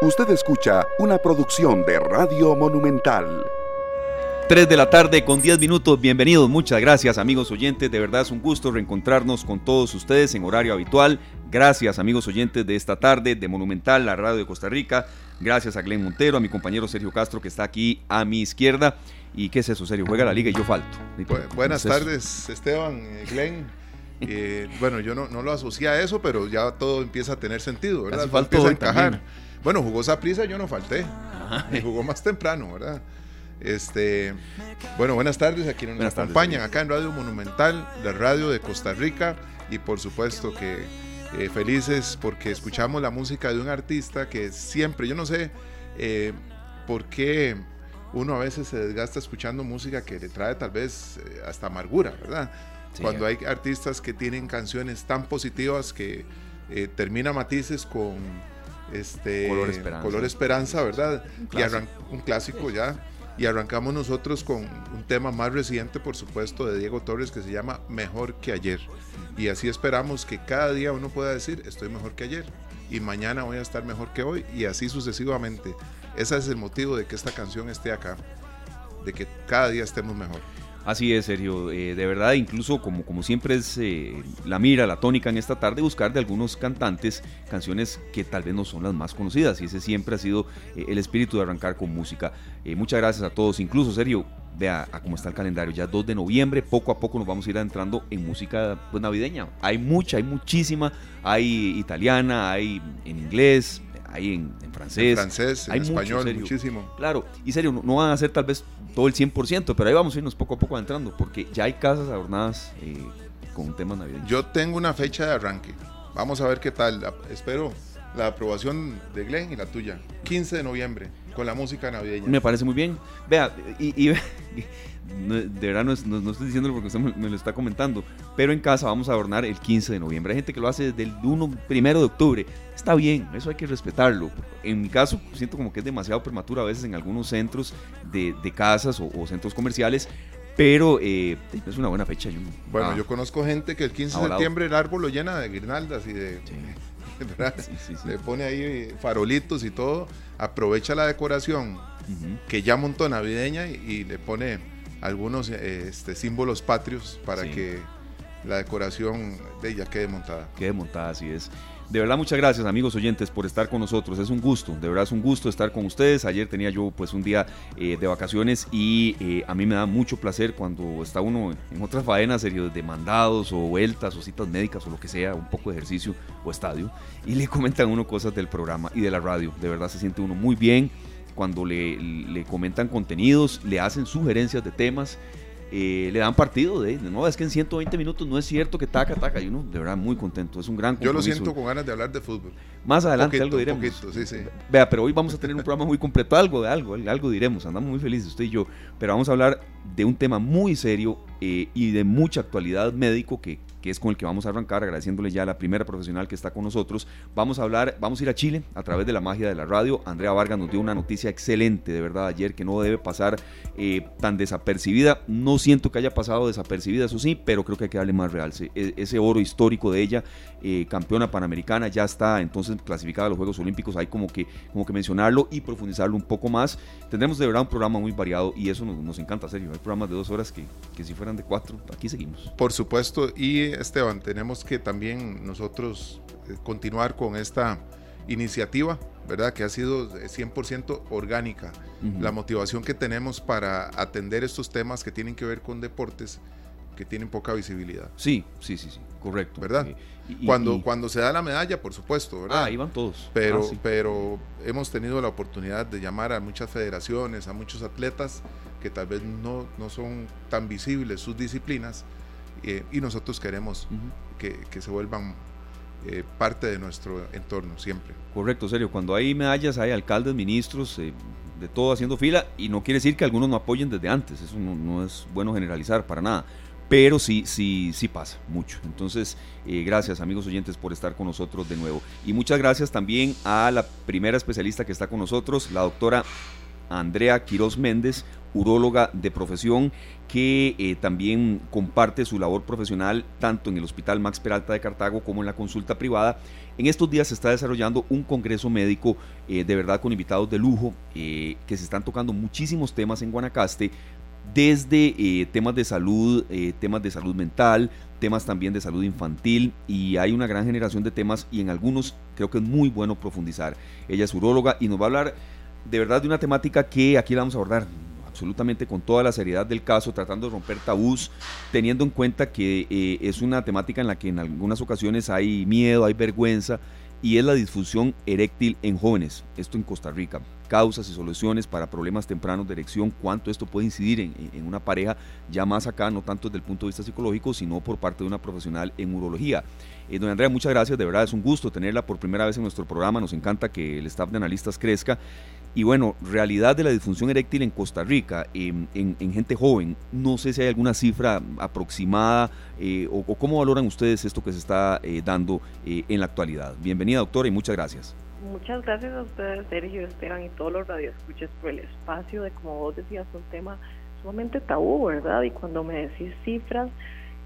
Usted escucha una producción de Radio Monumental. 3 de la tarde con 10 minutos. Bienvenidos, muchas gracias amigos oyentes. De verdad es un gusto reencontrarnos con todos ustedes en horario habitual. Gracias amigos oyentes de esta tarde de Monumental, la radio de Costa Rica. Gracias a Glenn Montero, a mi compañero Sergio Castro que está aquí a mi izquierda. ¿Y qué es eso, Sergio? Juega la liga y yo falto. buenas tardes, Esteban, eh, Glenn. Eh, bueno, yo no, no, lo asocié a eso, pero ya todo empieza a tener sentido, ¿verdad? empieza a encajar. Bueno, jugó prisa, yo no falté. Y jugó más temprano, ¿verdad? Este, bueno, buenas tardes a quienes nos acompañan acá en Radio Monumental, la radio de Costa Rica, y por supuesto que eh, felices porque escuchamos la música de un artista que siempre, yo no sé eh, por qué uno a veces se desgasta escuchando música que le trae tal vez eh, hasta amargura, ¿verdad? Cuando hay artistas que tienen canciones tan positivas que termina matices con este, Color Esperanza, Color Esperanza ¿verdad? y un clásico ya. Y arrancamos nosotros con un tema más reciente, por supuesto, de Diego Torres que se llama Mejor que ayer. Y así esperamos que cada día uno pueda decir, estoy mejor que ayer. Y mañana voy a estar mejor que hoy. Y así sucesivamente. Ese es el motivo de que esta canción esté acá. De que cada día estemos mejor. Así es, Sergio. Eh, de verdad, incluso como, como siempre es eh, la mira, la tónica en esta tarde, buscar de algunos cantantes canciones que tal vez no son las más conocidas. Y ese siempre ha sido eh, el espíritu de arrancar con música. muchas gracias a todos. Incluso, Sergio, vea a cómo está el calendario. Ya 2 de noviembre, poco a poco nos vamos a ir entrando en música pues, navideña. Hay mucha, hay muchísima. Hay italiana, hay en inglés, hay en, francés. En francés, en español, muchísimo. Claro, y serio, no, van a ser tal vez todo el 100%, pero ahí vamos a irnos poco a poco entrando, porque ya hay casas adornadas eh, con temas navideños. Yo tengo una fecha de arranque. Vamos a ver qué tal. Espero la aprobación de Glenn y la tuya. 15 de noviembre, con la música navideña. Me parece muy bien. Vea, y, de verdad no, estoy diciéndolo porque usted me, lo está comentando, pero en casa vamos a adornar el 15 de noviembre. Hay gente que lo hace desde el 1, primero de octubre. Está bien, eso hay que respetarlo. En mi caso, siento como que es demasiado prematuro a veces en algunos centros de, casas o, centros comerciales, pero eh, es una buena fecha. bueno, ah. yo conozco gente que el 15 de septiembre el árbol lo llena de guirnaldas y de... Le pone ahí farolitos y todo, aprovecha la decoración que ya montó navideña y, le pone algunos eh, este, símbolos patrios para que la decoración de ella quede montada. Quede montada, así es. De verdad, muchas gracias amigos oyentes por estar con nosotros. Es un gusto, de verdad es un gusto estar con ustedes. Ayer tenía yo pues un día eh, de vacaciones y eh, a mí me da mucho placer cuando está uno en otras faenas, serio, de mandados o vueltas o citas médicas o lo que sea, un poco de ejercicio o estadio, y le comentan uno cosas del programa y de la radio. De verdad se siente uno muy bien cuando le, le comentan contenidos, le hacen sugerencias de temas eh, le dan partido de, no, es que en 120 minutos no es cierto que taca, taca, y uno de verdad muy contento, es un gran Yo lo siento con ganas de hablar de fútbol. Más adelante algo diremos. sí, sí. Vea, pero hoy vamos a tener un programa muy completo, algo de algo, algo diremos, andamos muy felices usted y yo, pero vamos a hablar de un tema muy serio eh, y de mucha actualidad médico que, es con el que vamos a arrancar, agradeciéndole ya a la primera profesional que está con nosotros. Vamos a hablar, vamos a ir a Chile a través de la magia de la radio. Andrea Vargas nos dio una noticia excelente, de verdad, ayer, que no debe pasar eh, tan desapercibida. No siento que haya pasado desapercibida, eso sí, pero creo que hay que darle más realce. E, ese oro histórico de ella, eh, campeona panamericana, ya está entonces clasificada a los Juegos Olímpicos. Hay como que, como que mencionarlo y profundizarlo un poco más. Tendremos de verdad un programa muy variado y eso nos, encanta, serio. Hay programas de dos horas que, que si fueran de cuatro, aquí seguimos. Por supuesto, y Esteban, tenemos que también nosotros eh, continuar con esta iniciativa, ¿verdad? Que ha sido 100% orgánica. La motivación que tenemos para atender estos temas que tienen que ver con deportes que tienen poca visibilidad. Sí, sí, sí, sí, correcto. ¿Verdad? cuando, cuando se da la medalla, por supuesto, ¿verdad? Ah, iban todos. Pero, ah, pero hemos tenido la oportunidad de llamar a muchas federaciones, a muchos atletas que tal vez no, no son tan visibles sus disciplinas eh, y nosotros queremos que, que, se vuelvan eh, parte de nuestro entorno siempre. Correcto, serio. Cuando hay medallas hay alcaldes, ministros, eh, de todo haciendo fila y no quiere decir que algunos no apoyen desde antes. Eso no, no es bueno generalizar para nada. Pero sí, sí, sí pasa mucho. Entonces, gracias amigos oyentes por estar con nosotros de nuevo. Y muchas gracias también a la primera especialista que está con nosotros, la doctora Andrea Quiroz Méndez, uróloga de profesión que eh, también comparte su labor profesional tanto en el Hospital Max Peralta de Cartago como en la consulta privada. En estos días se está desarrollando un congreso médico de verdad con invitados de lujo que se están tocando muchísimos temas en Guanacaste desde eh, temas de salud, eh, temas de salud mental, temas también de salud infantil y hay una gran generación de temas y en algunos creo que es muy bueno profundizar. Ella es uróloga y nos va a hablar de verdad de una temática que aquí la vamos a abordar absolutamente con toda la seriedad del caso, tratando de romper tabús, teniendo en cuenta que eh, es una temática en la que en algunas ocasiones hay miedo, hay vergüenza y es la disfunción eréctil en jóvenes, esto en Costa Rica causas y soluciones para problemas tempranos de erección, cuánto esto puede incidir en, una pareja ya más acá, no tanto desde el punto de vista psicológico, sino por parte de una profesional en urología. Eh, doña Andrea, muchas gracias, de verdad es un gusto tenerla por primera vez en nuestro programa, nos encanta que el staff de analistas crezca. Y bueno, realidad de la disfunción eréctil en Costa Rica, en, gente joven, no sé si hay alguna cifra aproximada eh, o, cómo valoran ustedes esto que se está eh, dando eh, en la actualidad. Bienvenida doctora y muchas gracias. Muchas gracias a ustedes, Sergio Esteban y todos los radioescuchas por el espacio de, como vos decías, un tema sumamente tabú, ¿verdad? Y cuando me decís cifras,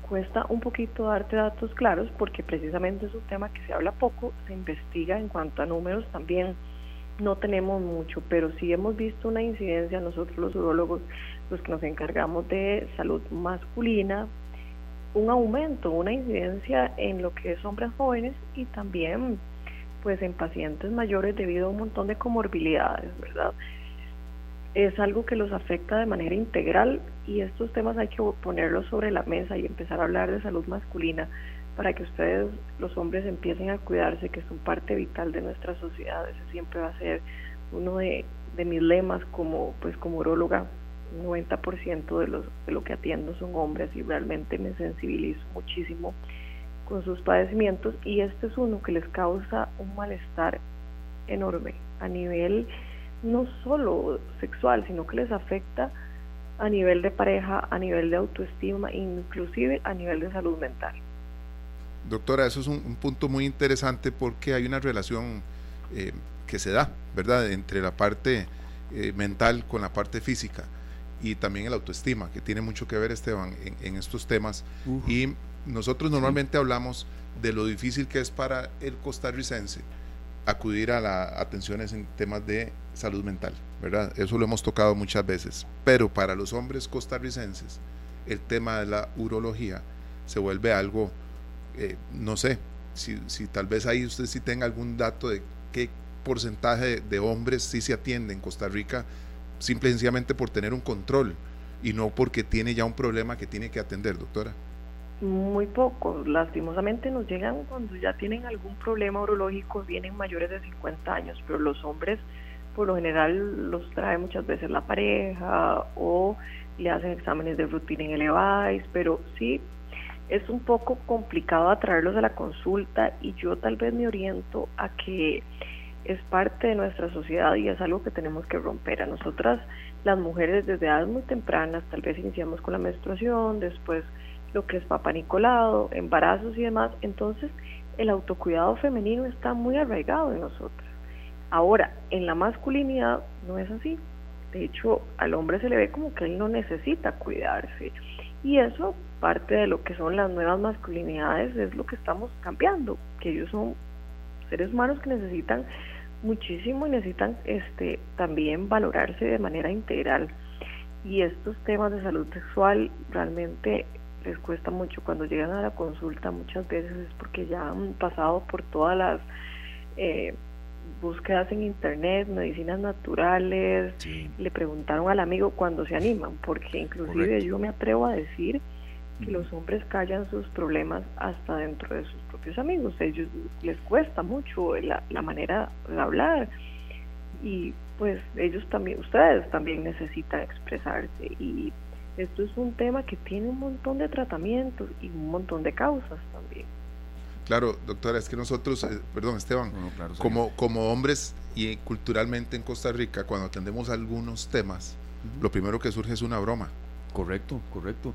cuesta un poquito darte datos claros porque precisamente es un tema que se habla poco, se investiga en cuanto a números también no tenemos mucho, pero sí hemos visto una incidencia nosotros los urólogos, los que nos encargamos de salud masculina, un aumento, una incidencia en lo que es hombres jóvenes y también pues en pacientes mayores debido a un montón de comorbilidades, ¿verdad? Es algo que los afecta de manera integral y estos temas hay que ponerlos sobre la mesa y empezar a hablar de salud masculina para que ustedes, los hombres, empiecen a cuidarse, que son parte vital de nuestra sociedad. Ese siempre va a ser uno de, de mis lemas como, pues, como uróloga. 90% de, los, de lo que atiendo son hombres y realmente me sensibilizo muchísimo con sus padecimientos y este es uno que les causa un malestar enorme a nivel no solo sexual, sino que les afecta a nivel de pareja, a nivel de autoestima, inclusive a nivel de salud mental. Doctora, eso es un, punto muy interesante porque hay una relación eh, que se da, ¿verdad?, entre la parte eh, mental con la parte física y también el autoestima, que tiene mucho que ver, Esteban, en, estos temas. Y nosotros normalmente hablamos de lo difícil que es para el costarricense acudir a las atenciones en temas de salud mental, ¿verdad? Eso lo hemos tocado muchas veces. Pero para los hombres costarricenses, el tema de la urología se vuelve algo, eh, no sé, si, si, tal vez ahí usted sí tenga algún dato de qué porcentaje de, hombres sí se atiende en Costa Rica, simple y sencillamente por tener un control y no porque tiene ya un problema que tiene que atender, doctora muy pocos. Lastimosamente nos llegan cuando ya tienen algún problema urológico, vienen mayores de 50 años, pero los hombres por lo general los trae muchas veces la pareja o le hacen exámenes de rutina en el EVAIS, pero sí es un poco complicado atraerlos a la consulta y yo tal vez me oriento a que es parte de nuestra sociedad y es algo que tenemos que romper. A nosotras, las mujeres desde edades muy tempranas, tal vez iniciamos con la menstruación, después lo que es papá Nicolado, embarazos y demás. Entonces, el autocuidado femenino está muy arraigado en nosotros. Ahora, en la masculinidad no es así. De hecho, al hombre se le ve como que él no necesita cuidarse. Y eso, parte de lo que son las nuevas masculinidades, es lo que estamos cambiando, que ellos son seres humanos que necesitan muchísimo y necesitan este también valorarse de manera integral. Y estos temas de salud sexual realmente les cuesta mucho. Cuando llegan a la consulta muchas veces es porque ya han pasado por todas las eh, búsquedas en internet, medicinas naturales, le preguntaron al amigo cuando se animan, porque inclusive yo me atrevo a decir que los hombres callan sus problemas hasta dentro de sus propios amigos, ellos les cuesta mucho la, la manera de hablar. Y pues ellos también, ustedes también necesitan expresarse. Y esto es un tema que tiene un montón de tratamientos y un montón de causas también. Claro, doctora, es que nosotros, eh, perdón Esteban, como, como hombres y culturalmente en Costa Rica, cuando atendemos algunos temas, lo primero que surge es una broma. Correcto, correcto.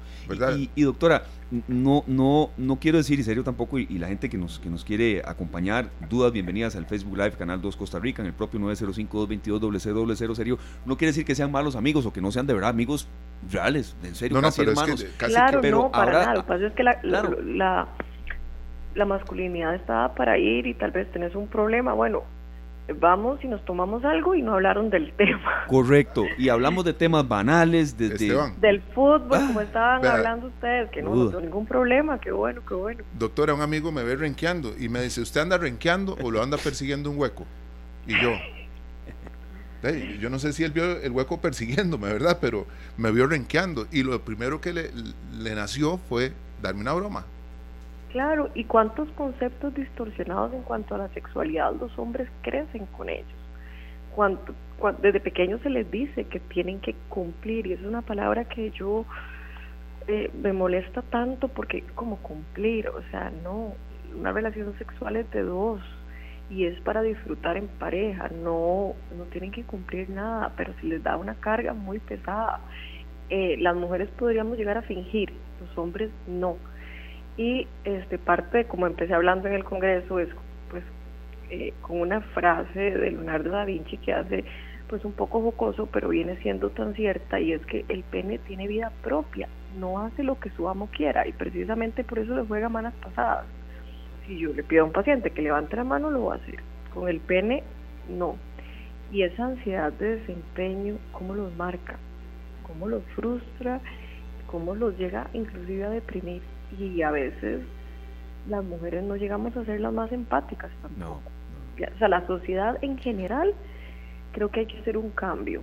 Y, doctora, no, no, no quiero decir, en serio tampoco, y, la gente que nos, que nos quiere acompañar, dudas, bienvenidas al Facebook Live, Canal 2 Costa Rica, en el propio 905-222-0000, serio, no quiere decir que sean malos amigos o que no sean de verdad amigos reales, en serio, casi hermanos. claro, no, para nada, lo que pasa es que la, la, la masculinidad está para ir y tal vez tenés un problema, bueno, vamos y nos tomamos algo y no hablaron del tema. Correcto, y hablamos de temas banales, desde... del fútbol, como ah, estaban hablando ustedes, que no, no tengo ningún problema, qué bueno, qué bueno. Doctora, un amigo me ve renqueando y me dice, ¿usted anda renqueando o lo anda persiguiendo un hueco? Y yo... yo no sé si él vio el hueco persiguiéndome, ¿verdad? Pero me vio renqueando y lo primero que le, le nació fue darme una broma. Claro, y cuántos conceptos distorsionados en cuanto a la sexualidad los hombres crecen con ellos. Cuánto, desde pequeños se les dice que tienen que cumplir, y es una palabra que yo eh, me molesta tanto porque como cumplir, o sea, no, una relación sexual es de dos y es para disfrutar en pareja, no, no tienen que cumplir nada, pero si les da una carga muy pesada. Eh, las mujeres podríamos llegar a fingir, los hombres no y este parte como empecé hablando en el Congreso es pues eh, con una frase de Leonardo da Vinci que hace pues un poco jocoso pero viene siendo tan cierta y es que el pene tiene vida propia no hace lo que su amo quiera y precisamente por eso le juega malas pasadas. Si yo le pido a un paciente que levante la mano lo va a hacer. Con el pene no. Y esa ansiedad de desempeño cómo los marca cómo los frustra cómo los llega inclusive a deprimir y a veces las mujeres no llegamos a ser las más empáticas tampoco. O sea, la sociedad en general creo que hay que hacer un cambio.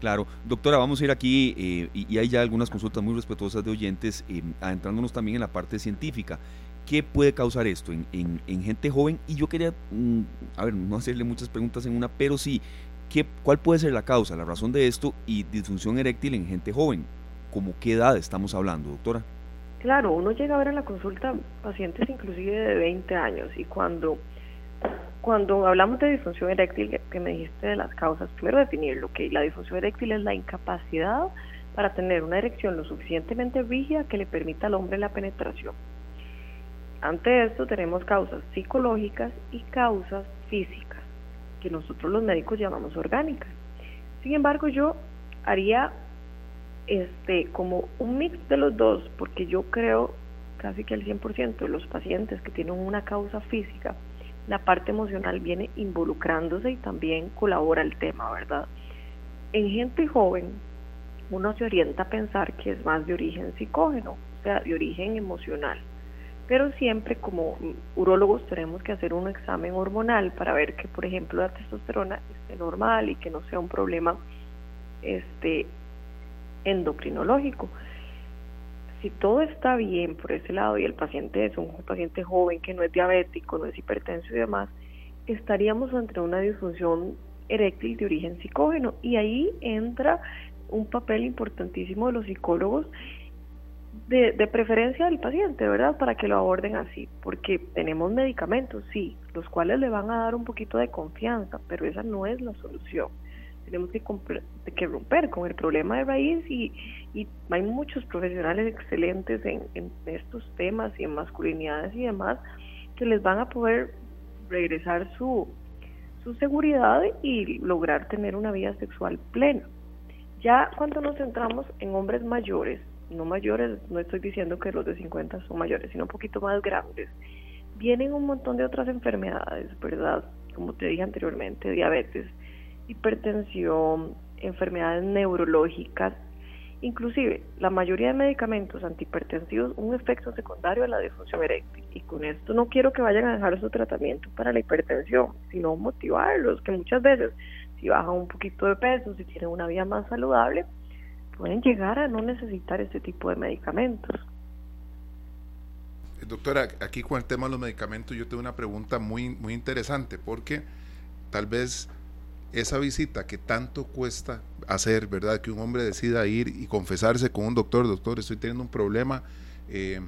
Claro, doctora, vamos a ir aquí eh, y, hay ya algunas consultas muy respetuosas de oyentes, eh, adentrándonos también en la parte científica. ¿Qué puede causar esto en, en, gente joven? Y yo quería, mm, a ver, no hacerle muchas preguntas en una, pero sí, ¿qué, ¿cuál puede ser la causa, la razón de esto y disfunción eréctil en gente joven? ¿Cómo qué edad estamos hablando, doctora? Claro, uno llega a ver en la consulta pacientes inclusive de 20 años y cuando, cuando hablamos de disfunción eréctil, que me dijiste de las causas, primero definirlo, que la disfunción eréctil es la incapacidad para tener una erección lo suficientemente rígida que le permita al hombre la penetración. Ante esto tenemos causas psicológicas y causas físicas, que nosotros los médicos llamamos orgánicas. Sin embargo, yo haría este, como un mix de los dos, porque yo creo casi que el 100% de los pacientes que tienen una causa física, la parte emocional viene involucrándose y también colabora el tema, ¿verdad? En gente joven, uno se orienta a pensar que es más de origen psicógeno, o sea, de origen emocional. Pero siempre como urólogos tenemos que hacer un examen hormonal para ver que, por ejemplo, la testosterona esté normal y que no sea un problema este, endocrinológico. Si todo está bien por ese lado y el paciente es un paciente joven que no es diabético, no es hipertenso y demás, estaríamos ante una disfunción eréctil de origen psicógeno y ahí entra un papel importantísimo de los psicólogos de, de, preferencia del paciente, ¿verdad? Para que lo aborden así, porque tenemos medicamentos, sí, los cuales le van a dar un poquito de confianza, pero esa no es la solución tenemos que, romper con el problema de raíz y, hay muchos profesionales excelentes en, en, estos temas y en masculinidades y demás que les van a poder regresar su, su seguridad y lograr tener una vida sexual plena. Ya cuando nos centramos en hombres mayores, no mayores, no estoy diciendo que los de 50 son mayores, sino un poquito más grandes, vienen un montón de otras enfermedades, ¿verdad? Como te dije anteriormente, diabetes, hipertensión, enfermedades neurológicas, inclusive la mayoría de medicamentos antihipertensivos un efecto secundario a la disfunción eréctil. Y con esto no quiero que vayan a dejar su tratamiento para la hipertensión, sino motivarlos, que muchas veces si bajan un poquito de peso, si tienen una vida más saludable, pueden llegar a no necesitar este tipo de medicamentos. Doctora, aquí con el tema de los medicamentos yo tengo una pregunta muy, muy interesante porque tal vez esa visita que tanto cuesta hacer, ¿verdad? Que un hombre decida ir y confesarse con un doctor, doctor, estoy teniendo un problema, eh,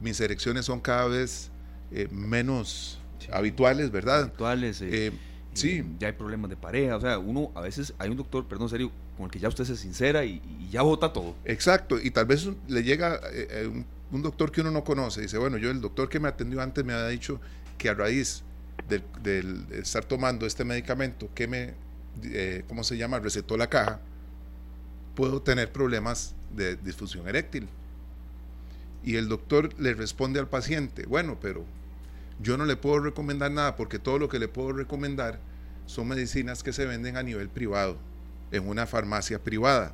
mis erecciones son cada vez eh, menos habituales, ¿verdad? Habituales. Eh, Sí. ya hay problemas de pareja. O sea, uno a veces hay un doctor, perdón, serio, con el que ya usted se sincera y, ya vota todo. Exacto. Y tal vez le llega un, un, doctor que uno no conoce. Dice, bueno, yo el doctor que me atendió antes me había dicho que a raíz del, estar tomando este medicamento que me, eh, ¿cómo se llama? Recetó la caja, puedo tener problemas de disfunción eréctil. Y el doctor le responde al paciente, bueno, pero yo no le puedo recomendar nada porque todo lo que le puedo recomendar son medicinas que se venden a nivel privado, en una farmacia privada.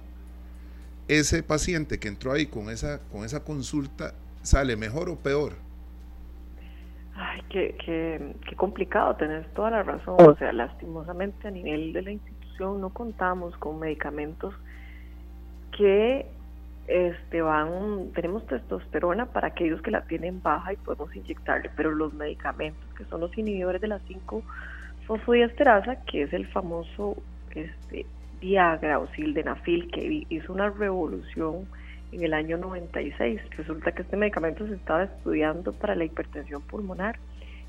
Ese paciente que entró ahí con esa, con esa consulta sale mejor o peor Ay, qué, qué, qué complicado, tenés toda la razón. O sea, lastimosamente a nivel de la institución no contamos con medicamentos que este van, tenemos testosterona para aquellos que la tienen baja y podemos inyectarle, pero los medicamentos que son los inhibidores de la 5 fosfodiesterasa, que es el famoso este Viagra o Sildenafil, que hizo una revolución en el año 96. Resulta que este medicamento se estaba estudiando para la hipertensión pulmonar.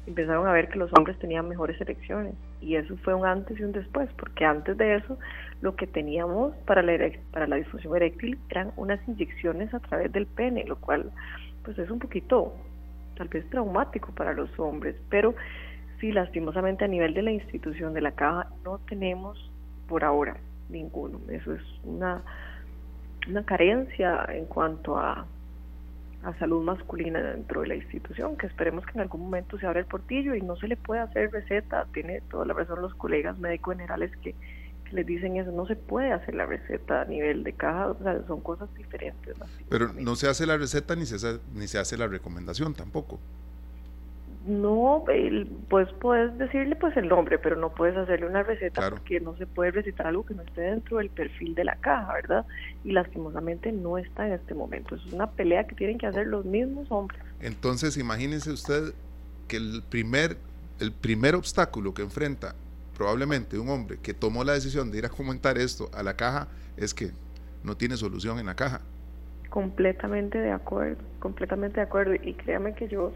Empezaron a ver que los hombres tenían mejores erecciones y eso fue un antes y un después, porque antes de eso lo que teníamos para la, para la disfunción eréctil eran unas inyecciones a través del pene, lo cual pues es un poquito tal vez traumático para los hombres, pero sí lastimosamente a nivel de la institución de la caja no tenemos por ahora ninguno. Eso es una una carencia en cuanto a, a salud masculina dentro de la institución, que esperemos que en algún momento se abra el portillo y no se le puede hacer receta, tiene toda la razón los colegas médicos generales que, que les dicen eso, no se puede hacer la receta a nivel de caja, o sea, son cosas diferentes. Pero no se hace la receta ni se, ni se hace la recomendación tampoco no, pues puedes decirle pues el nombre, pero no puedes hacerle una receta porque no se puede recetar algo que no esté dentro del perfil de la caja, ¿verdad? Y lastimosamente no está en este momento. Es una pelea que tienen que hacer los mismos hombres. Entonces, imagínese usted que el primer, el primer obstáculo que enfrenta probablemente un hombre que tomó la decisión de ir a comentar esto a la caja es que no tiene solución en la caja. Completamente de acuerdo, completamente de acuerdo. Y créame que yo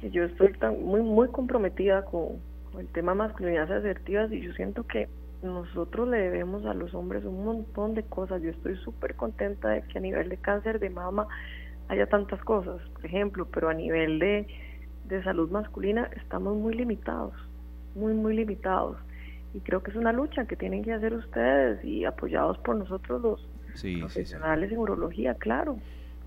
que yo estoy tan, muy, muy comprometida con, el tema masculinidades asertivas y yo siento que nosotros le debemos a los hombres un montón de cosas. Yo estoy súper contenta de que a nivel de cáncer de mama haya tantas cosas, por ejemplo, pero a nivel de, de salud masculina estamos muy limitados, muy, muy limitados. Y creo que es una lucha que tienen que hacer ustedes y apoyados por nosotros los profesionales en urología, claro.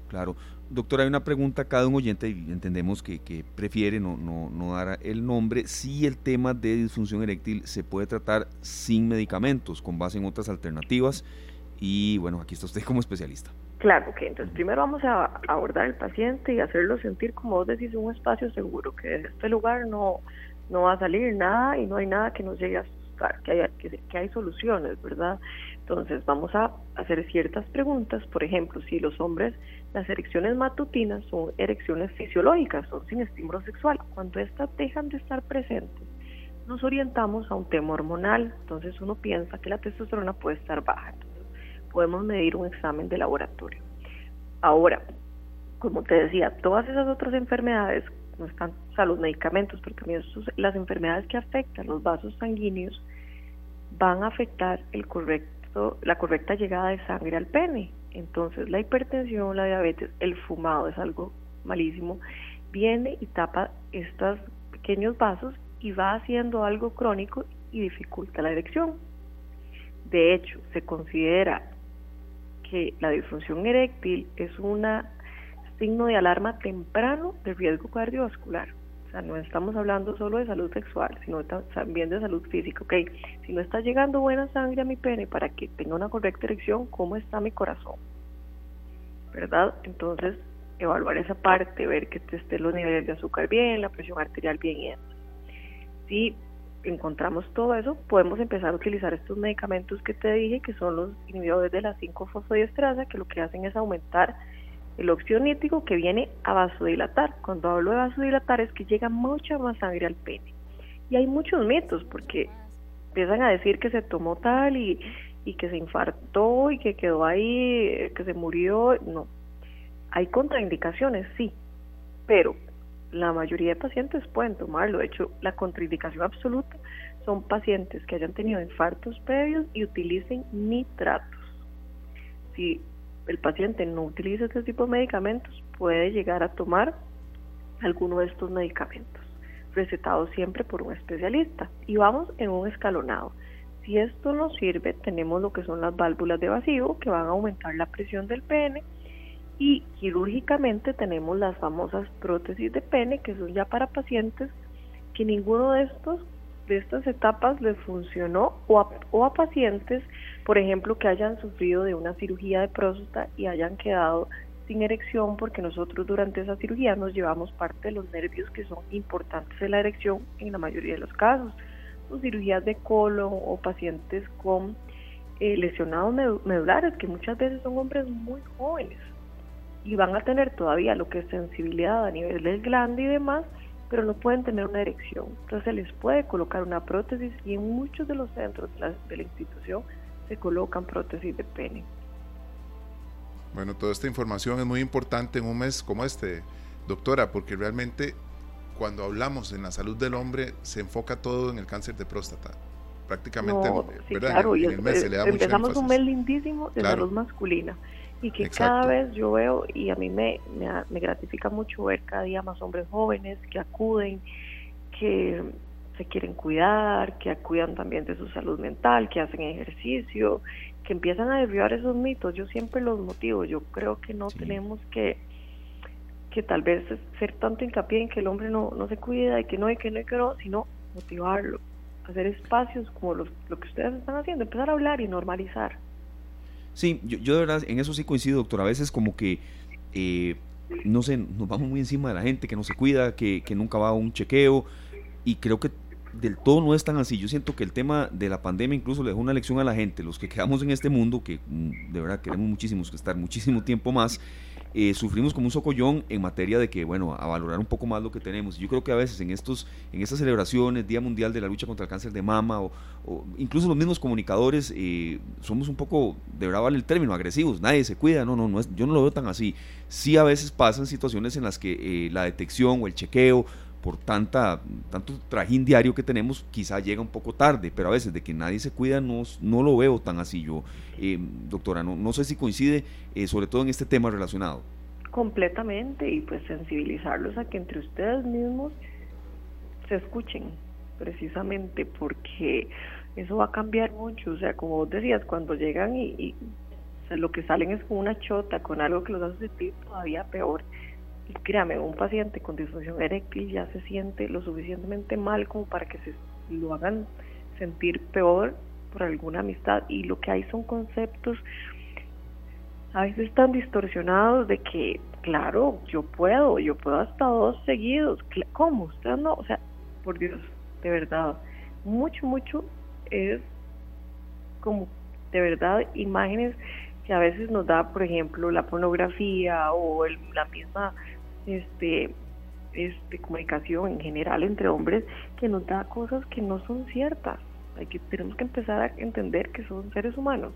Claro. Doctor, hay una pregunta cada un oyente y entendemos que, prefiere no, no, no, dar el nombre. Si el tema de disfunción eréctil se puede tratar sin medicamentos, con base en otras alternativas. Y bueno, aquí está usted como especialista. Claro, que entonces primero vamos a abordar al paciente y hacerlo sentir, como vos decís, un espacio seguro, que en este lugar no, no va a salir nada y no hay nada que nos llegue a asustar, que hay, que, que hay soluciones, ¿verdad? Entonces vamos a hacer ciertas preguntas, por ejemplo, si los hombres, las erecciones matutinas son erecciones fisiológicas, son sin estímulo sexual, cuando estas dejan de estar presentes, nos orientamos a un tema hormonal, entonces uno piensa que la testosterona puede estar baja, entonces podemos medir un examen de laboratorio. Ahora, como te decía, todas esas otras enfermedades no están, o los medicamentos, pero también las enfermedades que afectan los vasos sanguíneos van a afectar el correcto la correcta llegada de sangre al pene. Entonces la hipertensión, la diabetes, el fumado es algo malísimo, viene y tapa estos pequeños vasos y va haciendo algo crónico y dificulta la erección. De hecho, se considera que la disfunción eréctil es un signo de alarma temprano de riesgo cardiovascular. O sea, no estamos hablando solo de salud sexual, sino también de salud física. Ok, si no está llegando buena sangre a mi pene para que tenga una correcta erección, ¿cómo está mi corazón? ¿Verdad? Entonces, evaluar esa parte, ver que estén los niveles de azúcar bien, la presión arterial bien y Si encontramos todo eso, podemos empezar a utilizar estos medicamentos que te dije, que son los inhibidores de la 5-fosfodiesterasa, que lo que hacen es aumentar el óxido nítrico que viene a vasodilatar. Cuando hablo de vasodilatar es que llega mucha más sangre al pene. Y hay muchos mitos porque empiezan a decir que se tomó tal y, y que se infartó y que quedó ahí, que se murió. No. Hay contraindicaciones, sí, pero la mayoría de pacientes pueden tomarlo. De hecho, la contraindicación absoluta son pacientes que hayan tenido infartos previos y utilicen nitratos. Si el paciente no utiliza este tipo de medicamentos, puede llegar a tomar alguno de estos medicamentos, recetados siempre por un especialista. Y vamos en un escalonado. Si esto no sirve, tenemos lo que son las válvulas de vacío que van a aumentar la presión del pene y quirúrgicamente tenemos las famosas prótesis de pene que son ya para pacientes que ninguno de estos de estas etapas les funcionó o a, o a pacientes, por ejemplo, que hayan sufrido de una cirugía de próstata y hayan quedado sin erección porque nosotros durante esa cirugía nos llevamos parte de los nervios que son importantes en la erección en la mayoría de los casos o cirugías de colon o pacientes con eh, lesionados medulares, que muchas veces son hombres muy jóvenes y van a tener todavía lo que es sensibilidad a nivel del glande y demás, pero no pueden tener una erección. Entonces se les puede colocar una prótesis y en muchos de los centros de la, de la institución se colocan prótesis de pene. Bueno, toda esta información es muy importante en un mes como este, doctora, porque realmente cuando hablamos en la salud del hombre, se enfoca todo en el cáncer de próstata. Prácticamente, Claro, y el mes se le da empezamos un mes lindísimo de salud masculina y que cada vez yo veo y a mí me, me, gratifica mucho ver cada día más hombres jóvenes que acuden, que se quieren cuidar, que cuidan también de su salud mental, que hacen ejercicio, que empiezan a derribar esos mitos. Yo siempre los motivo. Yo creo que no tenemos que que tal vez ser tanto hincapié en que el hombre no, no se cuida y que no, y que no, y que no, sino motivarlo, hacer espacios como los, lo que ustedes están haciendo, empezar a hablar y normalizar. Sí, yo, yo de verdad en eso sí coincido, doctor. A veces como que, eh, no sé, nos vamos muy encima de la gente que no se cuida, que, que nunca va a un chequeo y creo que del todo no es tan así. Yo siento que el tema de la pandemia incluso le dejó una lección a la gente, los que quedamos en este mundo, que mm, de verdad queremos muchísimos que estar muchísimo tiempo más, eh, sufrimos como un socollón en materia de que, bueno, a valorar un poco más lo que tenemos. Yo creo que a veces en, estos, en estas celebraciones, Día Mundial de la Lucha contra el Cáncer de Mama, o, incluso los mismos comunicadores, eh, somos un poco, de verdad vale el término, agresivos. Nadie se cuida, no, no, no es, yo no lo veo tan así. Sí a veces pasan situaciones en las que eh, la detección o el chequeo por tanta, tanto trajín diario que tenemos, quizá llega un poco tarde, pero a veces de que nadie se cuida no, no lo veo tan así yo. Eh, doctora, no, no sé si coincide, eh, sobre todo en este tema relacionado. Completamente, y pues sensibilizarlos a que entre ustedes mismos se escuchen, precisamente porque eso va a cambiar mucho. O sea, como vos decías, cuando llegan y, y lo que salen es con una chota, con algo que los hace sentir todavía peor y créame, un paciente con disfunción eréctil ya se siente lo suficientemente mal como para que se lo hagan sentir peor por alguna amistad. Y lo que hay son conceptos a veces tan distorsionados de que, claro, yo puedo, yo puedo hasta dos seguidos. ¿Cómo? Usted no, o sea, por Dios, de verdad, mucho, mucho es como de verdad imágenes que a veces nos da, por ejemplo, la pornografía o el, la misma este, este, comunicación en general entre hombres que nos da cosas que no son ciertas. Hay que, tenemos que empezar a entender que son seres humanos,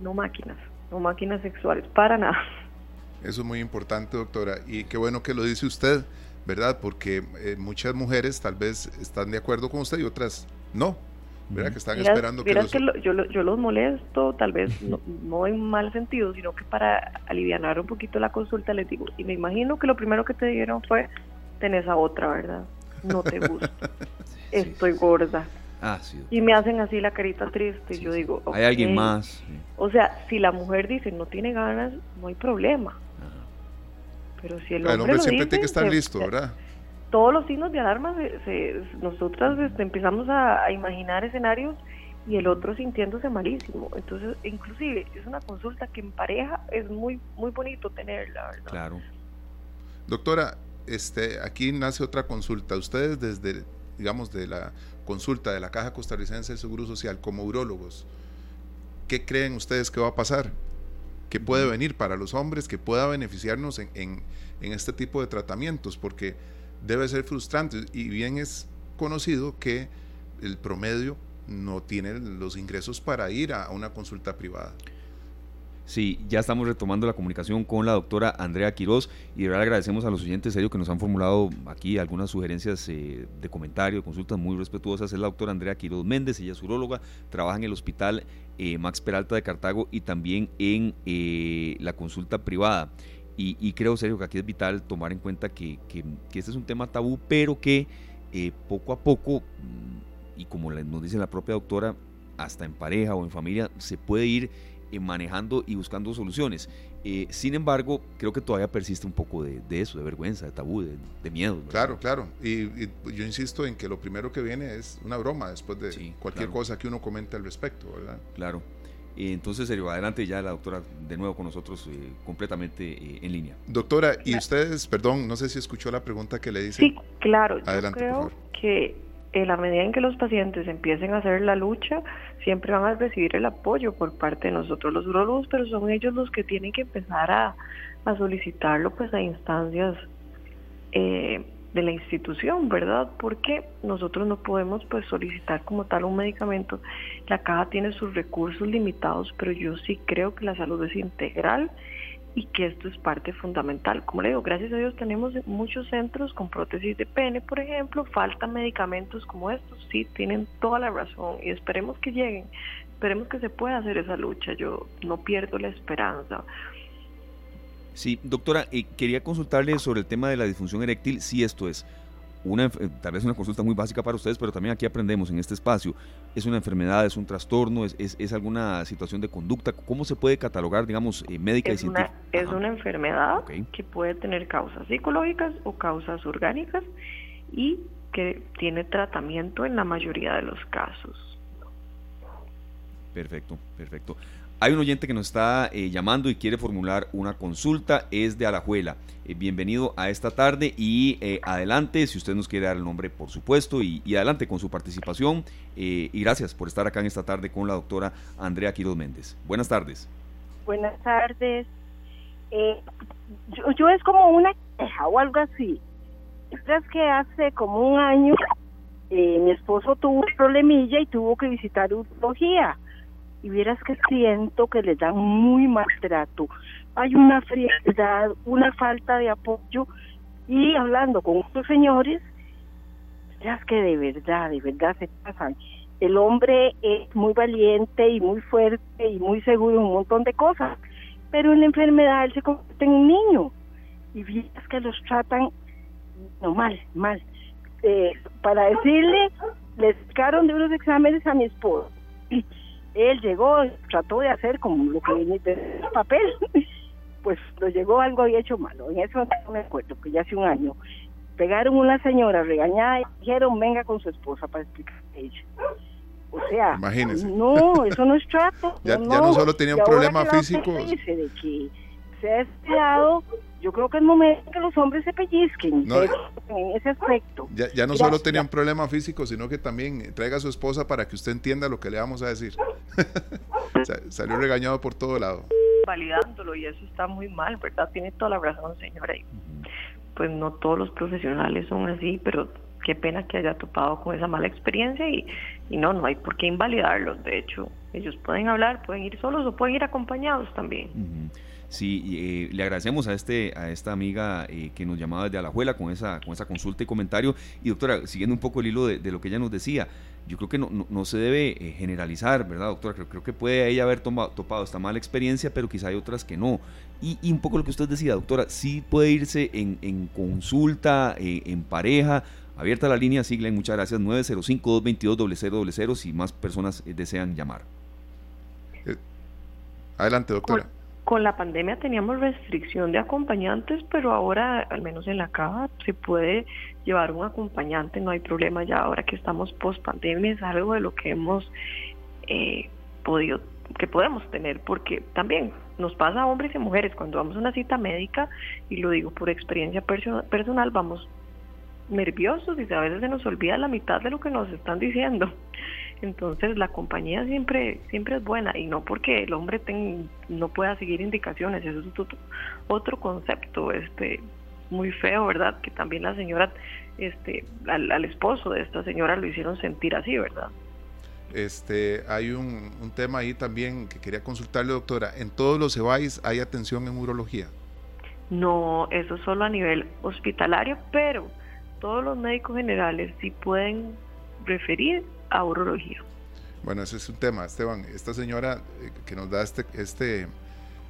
no máquinas, no máquinas sexuales, para nada. Eso es muy importante, doctora, y qué bueno que lo dice usted, ¿verdad? Porque eh, muchas mujeres tal vez están de acuerdo con usted y otras no. Que están esperando que, los... yo, yo, los molesto, tal vez no, en mal sentido, sino que para aliviar un poquito la consulta les digo, y me imagino que lo primero que te dijeron fue, tenés a otra, ¿verdad? No te gusta. Estoy gorda. Ah, sí. Y me hacen así la carita triste. yo digo, hay alguien más. O sea, si la mujer dice no tiene ganas, no hay problema. Pero si el hombre, el hombre siempre tiene que estar listo, ¿verdad? Todos los signos de alarma, se, nosotras este, empezamos a, imaginar escenarios y el otro sintiéndose malísimo. Entonces, inclusive, es una consulta que en pareja es muy muy bonito tenerla, ¿verdad? Claro. Doctora, este, aquí nace otra consulta. Ustedes desde, digamos, de la consulta de la Caja Costarricense del Seguro Social como urólogos, ¿qué creen ustedes que va a pasar? ¿Qué puede venir para los hombres que pueda beneficiarnos en, en, en este tipo de tratamientos? Porque debe ser frustrante y bien es conocido que el promedio no tiene los ingresos para ir a una consulta privada. Sí, ya estamos retomando la comunicación con la doctora Andrea Quiroz y de verdad agradecemos a los oyentes serios que nos han formulado aquí algunas sugerencias eh, de comentario, consultas muy respetuosas. Es la doctora Andrea Quiroz Méndez, ella es uróloga, trabaja en el hospital eh, Max Peralta de Cartago y también en eh, la consulta privada. Y, creo, serio, que aquí es vital tomar en cuenta que, que, este es un tema tabú, pero que poco a poco, mm, y como nos dice la propia doctora, hasta en pareja o en familia, se puede ir eh, manejando y buscando soluciones. Eh, sin embargo, creo que todavía persiste un poco de, eso, de vergüenza, de tabú, de, miedo. Claro, claro. Y, yo insisto en que lo primero que viene es una broma después de cualquier cosa que uno comente al respecto, ¿verdad? Claro. Entonces, serio, adelante ya la doctora de nuevo con nosotros eh, completamente en línea. Doctora, y ustedes, perdón, no sé si escuchó la pregunta que le hice. Sí, claro. Adelante, yo creo que en la medida en que los pacientes empiecen a hacer la lucha, siempre van a recibir el apoyo por parte de nosotros los urologos, pero son ellos los que tienen que empezar a, solicitarlo pues a instancias eh, de la institución, ¿verdad? Porque nosotros no podemos pues solicitar como tal un medicamento. La caja tiene sus recursos limitados, pero yo sí creo que la salud es integral y que esto es parte fundamental. Como le digo, gracias a Dios tenemos muchos centros con prótesis de pene, por ejemplo, faltan medicamentos como estos, sí, tienen toda la razón y esperemos que lleguen, esperemos que se pueda hacer esa lucha, yo no pierdo la esperanza. Sí, doctora, eh, quería consultarle sobre el tema de la disfunción eréctil, si esto es una, eh, tal vez una consulta muy básica para ustedes, pero también aquí aprendemos en este espacio. ¿Es una enfermedad, es un trastorno, es, es, alguna situación de conducta? ¿Cómo se puede catalogar, digamos, eh, médica y científica? es una enfermedad que puede tener causas psicológicas o causas orgánicas y que tiene tratamiento en la mayoría de los casos. Perfecto, perfecto. Hay un oyente que nos está eh, llamando y quiere formular una consulta, es de Alajuela. Eh, bienvenido a esta tarde y eh, adelante, si usted nos quiere dar el nombre, por supuesto, y, adelante con su participación. y gracias por estar acá en esta tarde con la doctora Andrea Quiroz Méndez. Buenas tardes. Buenas tardes. Yo, es como una queja o algo así. Es que hace como un año mi esposo tuvo un problemilla y tuvo que visitar urología y vieras que siento que les dan muy mal trato. Hay una frialdad, una falta de apoyo y hablando con estos señores, vieras que de verdad, de verdad se pasan. El hombre es muy valiente y muy fuerte y muy seguro en un montón de cosas, pero en la enfermedad él se convierte en un niño y vieras que los tratan mal, mal. Eh, para decirle, les sacaron de unos exámenes a mi esposo él llegó, trató de hacer como lo que viene de papel, pues lo llegó algo había hecho malo. En eso no me acuerdo, que ya hace un año pegaron una señora regañada y dijeron venga con su esposa para explicar ella. O sea, no, eso no es trato. ya, no, solo tenía un problema físico. Dice de que se ha estudiado yo creo que es momento que los hombres se pellizquen en ese aspecto. Ya, ya no solo tenía un problema físico, sino que también traiga a su esposa para que usted entienda lo que le vamos a decir. Salió regañado por todo lado. Validándolo y eso está muy mal, ¿verdad? Tiene toda la razón, señora. pues no todos los profesionales son así, pero qué pena que haya topado con esa mala experiencia y, y no, no hay por qué invalidarlos. De hecho, ellos pueden hablar, pueden ir solos o pueden ir acompañados también. Sí, eh, le agradecemos a este a esta amiga eh, que nos llamaba desde Alajuela con esa con esa consulta y comentario. Y doctora, siguiendo un poco el hilo de, lo que ella nos decía, yo creo que no, no, se debe eh, generalizar, ¿verdad, doctora? Creo, creo que puede ella haber topado esta mala experiencia, pero quizá hay otras que no. Y, un poco lo que usted decía, doctora, sí puede irse en, consulta, en pareja, abierta la línea, siglen, muchas gracias, 905-222-0000 si más personas desean llamar. Adelante, doctora con la pandemia teníamos restricción de acompañantes, pero ahora, al menos en la caja, se puede llevar un acompañante, no hay problema ya. Ahora que estamos post pandemia, es algo de lo que hemos eh, podido, que podemos tener, porque también nos pasa a hombres y mujeres cuando vamos a una cita médica, y lo digo por experiencia personal, vamos nerviosos y a veces se nos olvida la mitad de lo que nos están diciendo. Entonces la compañía siempre siempre es buena y no porque el hombre no pueda seguir indicaciones, eso es otro, otro concepto este muy feo, ¿verdad? Que también la señora este al, esposo de esta señora lo hicieron sentir así, ¿verdad? Este, hay un, un, tema ahí también que quería consultarle, doctora. ¿En todos los EBAIS hay atención en urología? No, eso solo a nivel hospitalario, pero todos los médicos generales sí pueden referir a urología. Bueno, ese es un tema, Esteban. Esta señora eh, que nos da este, este,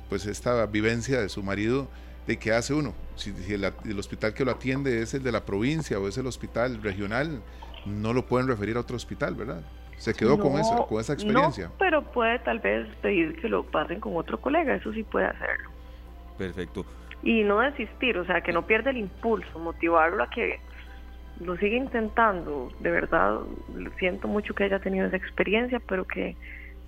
pues esta vivencia de su marido, ¿de qué hace uno? Si, el, hospital que lo atiende es el de la provincia o es el hospital regional, no lo pueden referir a otro hospital, ¿verdad? Se quedó con, eso, con esa experiencia. No, pero puede tal vez pedir que lo pasen con otro colega, eso sí puede hacerlo. Perfecto. Y no desistir, o sea, que no pierda el impulso, motivarlo a que lo sigue intentando. De verdad, siento mucho que haya tenido esa experiencia, pero que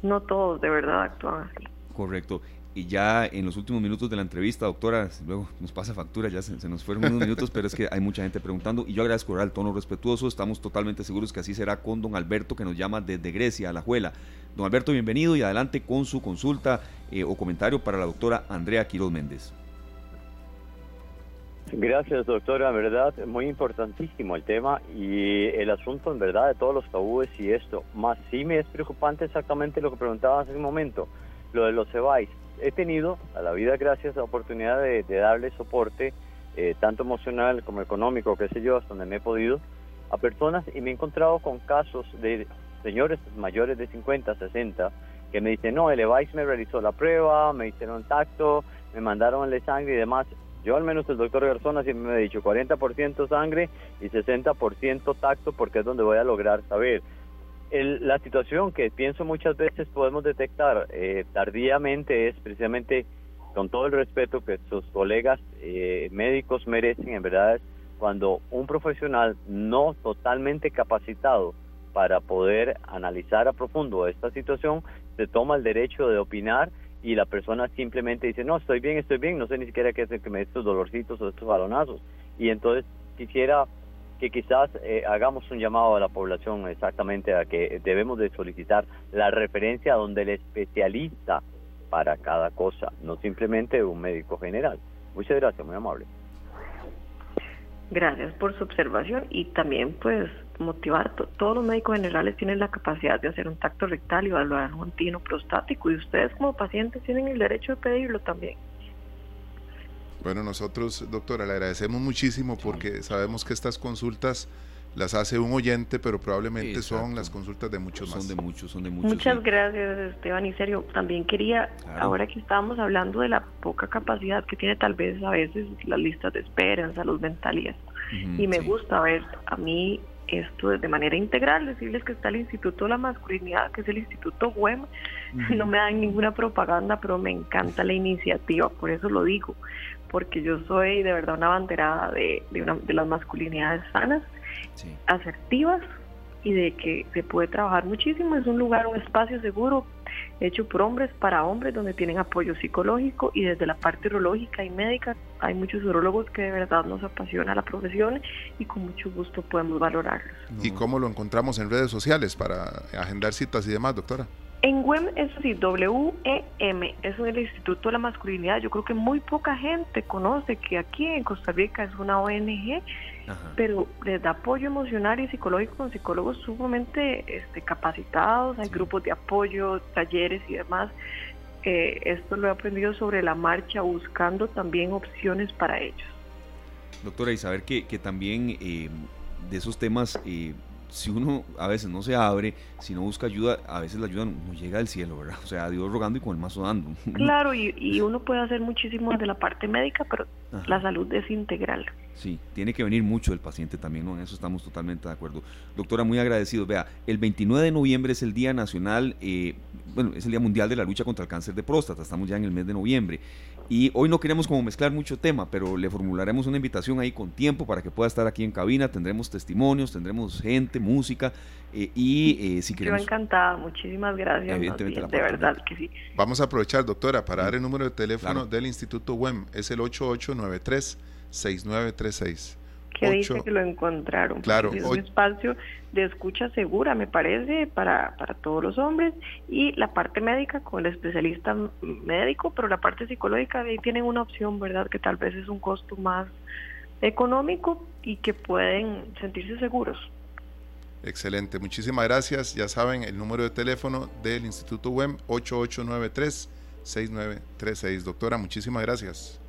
no todos de verdad actúan así. Correcto. Y ya en los últimos minutos de la entrevista, doctora, luego nos pasa factura, ya se, nos fueron unos minutos, pero es que hay mucha gente preguntando y yo agradezco el tono respetuoso, estamos totalmente seguros que así será con don Alberto que nos llama desde Grecia, a la Juela. Don Alberto, bienvenido y adelante con su consulta eh, o comentario para la doctora Andrea Quiroz Méndez. Gracias, doctora. En verdad, muy importantísimo el tema y el asunto, en verdad, de todos los tabúes y esto. Más sí me es preocupante exactamente lo que preguntaba hace un momento, lo de los EBAIS. He tenido a la vida, gracias, la oportunidad de, darle soporte, eh, tanto emocional como económico, qué sé yo, hasta donde me he podido, a personas y me he encontrado con casos de señores mayores de 50, 60, que me dicen, no, el EBAIS me realizó la prueba, me hicieron tacto, me mandaron de sangre y demás. Yo al menos el doctor Garzona siempre me ha dicho 40% sangre y 60% tacto porque es donde voy a lograr saber. la situación que pienso muchas veces podemos detectar eh, tardíamente es precisamente con todo el respeto que sus colegas eh, médicos merecen, en verdad es cuando un profesional no totalmente capacitado para poder analizar a profundo esta situación se toma el derecho de opinar y la persona simplemente dice, no, estoy bien, estoy bien, no sé ni siquiera qué es que me dé estos dolorcitos o estos balonazos. Y entonces quisiera que quizás eh, hagamos un llamado a la población exactamente a que debemos de solicitar la referencia donde el especialista para cada cosa, no simplemente un médico general. Muchas gracias, muy amable. Gracias por su observación y también pues motivar, todos los médicos generales tienen la capacidad de hacer un tacto rectal y evaluar un tino prostático y ustedes como pacientes tienen el derecho de pedirlo también. Bueno, nosotros, doctora, le agradecemos muchísimo porque sabemos que estas consultas las hace un oyente, pero probablemente son las consultas de muchos más. Son de muchos, son de muchos. Muchas gracias, Esteban. Y serio, también quería, ahora que estábamos hablando de la poca capacidad que tiene tal vez a veces las listas de espera en salud mental y esto, y me gusta ver a mí esto de manera integral, decirles que está el Instituto de la Masculinidad, que es el Instituto WEM, no me dan ninguna propaganda, pero me encanta la iniciativa, por eso lo digo, porque yo soy de verdad una banderada de, de, una, de las masculinidades sanas, asertivas y de que se puede trabajar muchísimo, es un lugar, un espacio seguro hecho por hombres para hombres, donde tienen apoyo psicológico y desde la parte urológica y médica hay muchos urologos que de verdad nos apasiona la profesión y con mucho gusto podemos valorarlos. ¿Y cómo lo encontramos en redes sociales para agendar citas y demás, doctora? En WEM es así, WEM, es el Instituto de la Masculinidad. Yo creo que muy poca gente conoce que aquí en Costa Rica es una ONG pero les da apoyo emocional y psicológico con psicólogos sumamente este, capacitados, hay grupos de apoyo, talleres y demás. Eh, esto lo he aprendido sobre la marcha, buscando también opciones para ellos. Doctora, y saber que, que también eh, de esos temas eh, si uno a veces no se abre, si no busca ayuda, a veces la ayuda no llega del cielo, ¿verdad? O sea, Dios rogando y con el mazo dando. Claro, y, y uno puede hacer muchísimo desde la parte médica, pero la salud es integral. Sí, tiene que venir mucho el paciente también, ¿no? En eso estamos totalmente de acuerdo. Doctora, muy agradecido. Vea, el 29 de noviembre es el Día Nacional, eh, bueno, es el Día Mundial de la Lucha contra el Cáncer de Próstata, estamos ya en el mes de noviembre. Y hoy no queremos como mezclar mucho tema, pero le formularemos una invitación ahí con tiempo para que pueda estar aquí en cabina. Tendremos testimonios, tendremos gente, música eh, y eh, si queremos... Yo encantada, muchísimas gracias. de verdad que sí. Vamos a aprovechar, doctora, para dar el número de teléfono del Instituto WEM. Es el 8893-6936 que dice que lo encontraron. Claro, es un espacio de escucha segura, me parece, para, para todos los hombres y la parte médica con el especialista médico, pero la parte psicológica ahí tienen una opción, ¿verdad? Que tal vez es un costo más económico y que pueden sentirse seguros. Excelente, muchísimas gracias. Ya saben, el número de teléfono del Instituto WEM 8893-6936. Doctora, muchísimas gracias.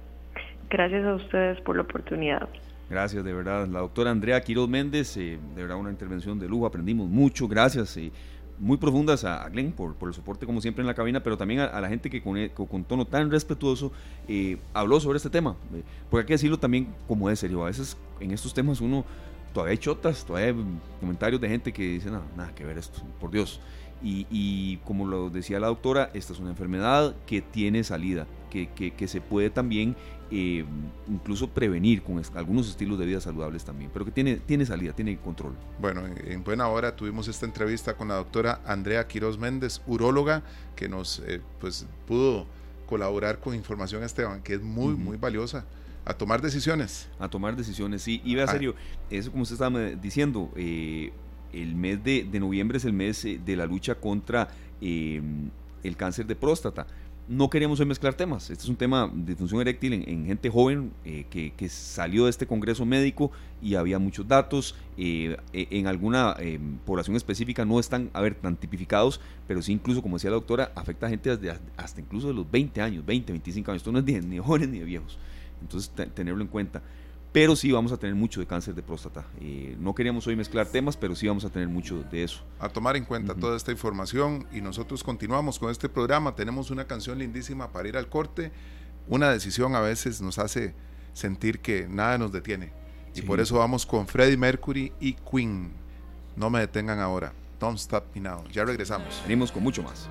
Gracias a ustedes por la oportunidad. Gracias, de verdad. La doctora Andrea Quiroz Méndez, eh, de verdad una intervención de lujo, aprendimos mucho, gracias. Eh, muy profundas a, Glenn por, el soporte como siempre en la cabina, pero también a, la gente que con, con, tono tan respetuoso eh, habló sobre este tema. porque hay que decirlo también como es serio. A veces en estos temas uno todavía hay chotas, todavía hay comentarios de gente que dice, nada, nada que ver esto, por Dios. Y, como lo decía la doctora, esta es una enfermedad que tiene salida, que, que se puede también eh, incluso prevenir con algunos estilos de vida saludables también, pero que tiene, tiene salida, tiene control. Bueno, en buena hora tuvimos esta entrevista con la doctora Andrea Quiroz Méndez, uróloga, que nos eh, pues, pudo colaborar con información Esteban, que es muy, muy valiosa. A tomar decisiones. A tomar decisiones, sí. Y vea, serio, eso como usted estaba diciendo, eh, el mes de, de, noviembre es el mes de la lucha contra el cáncer de próstata no queríamos mezclar temas. Este es un tema de función eréctil en, gente joven eh, que, salió de este congreso médico y había muchos datos. Eh, e, en alguna eh, población específica no están, a ver, tan tipificados, pero sí incluso, como decía la doctora, afecta a gente hasta incluso de los 20 años, 20, 25 años. Esto no es ni de jóvenes ni de viejos. Entonces, tenerlo en cuenta pero sí vamos a tener mucho de cáncer de próstata. Eh, no queríamos hoy mezclar temas, pero sí vamos a tener mucho de eso. A tomar en cuenta toda esta información y nosotros continuamos con este programa. Tenemos una canción lindísima para ir al corte. Una decisión a veces nos hace sentir que nada nos detiene. Y por eso vamos con Freddie Mercury y Queen. No me detengan ahora. Don't stop me now. Ya regresamos. Venimos con mucho más.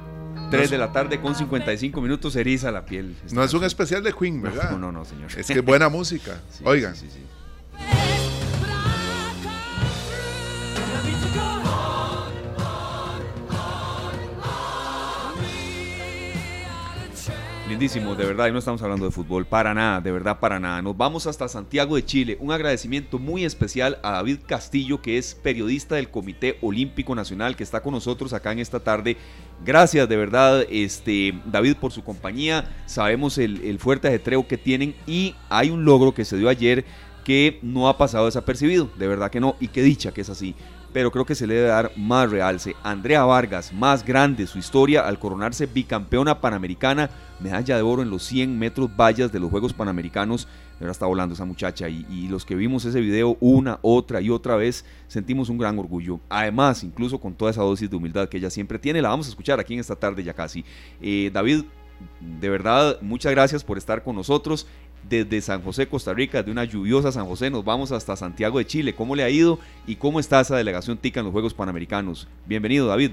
3 de la tarde con 55 minutos eriza la piel. No es un especial de Queen, ¿verdad? No, no, no, señor. Es que buena música. Oigan. Sí, sí, Lindísimo, de verdad, y no estamos hablando de fútbol, para nada, de verdad, para nada. Nos vamos hasta Santiago de Chile. Un agradecimiento muy especial a David Castillo, que es periodista del Comité Olímpico Nacional, que está con nosotros acá en esta tarde. Gracias, de verdad, este, David, por su compañía. Sabemos el, el fuerte ajetreo que tienen y hay un logro que se dio ayer que no ha pasado desapercibido, de verdad que no, y qué dicha que es así pero creo que se le debe dar más realce. Andrea Vargas, más grande su historia al coronarse bicampeona panamericana, medalla de oro en los 100 metros vallas de los Juegos Panamericanos. Ahora está volando esa muchacha y, los que vimos ese video una, otra y otra vez sentimos un gran orgullo. Además, incluso con toda esa dosis de humildad que ella siempre tiene, la vamos a escuchar aquí en esta tarde ya casi. Eh, David, de verdad, muchas gracias por estar con nosotros desde San José, Costa Rica, de una lluviosa San José, nos vamos hasta Santiago de Chile. ¿Cómo le ha ido y cómo está esa delegación TICA en los Juegos Panamericanos? Bienvenido, David.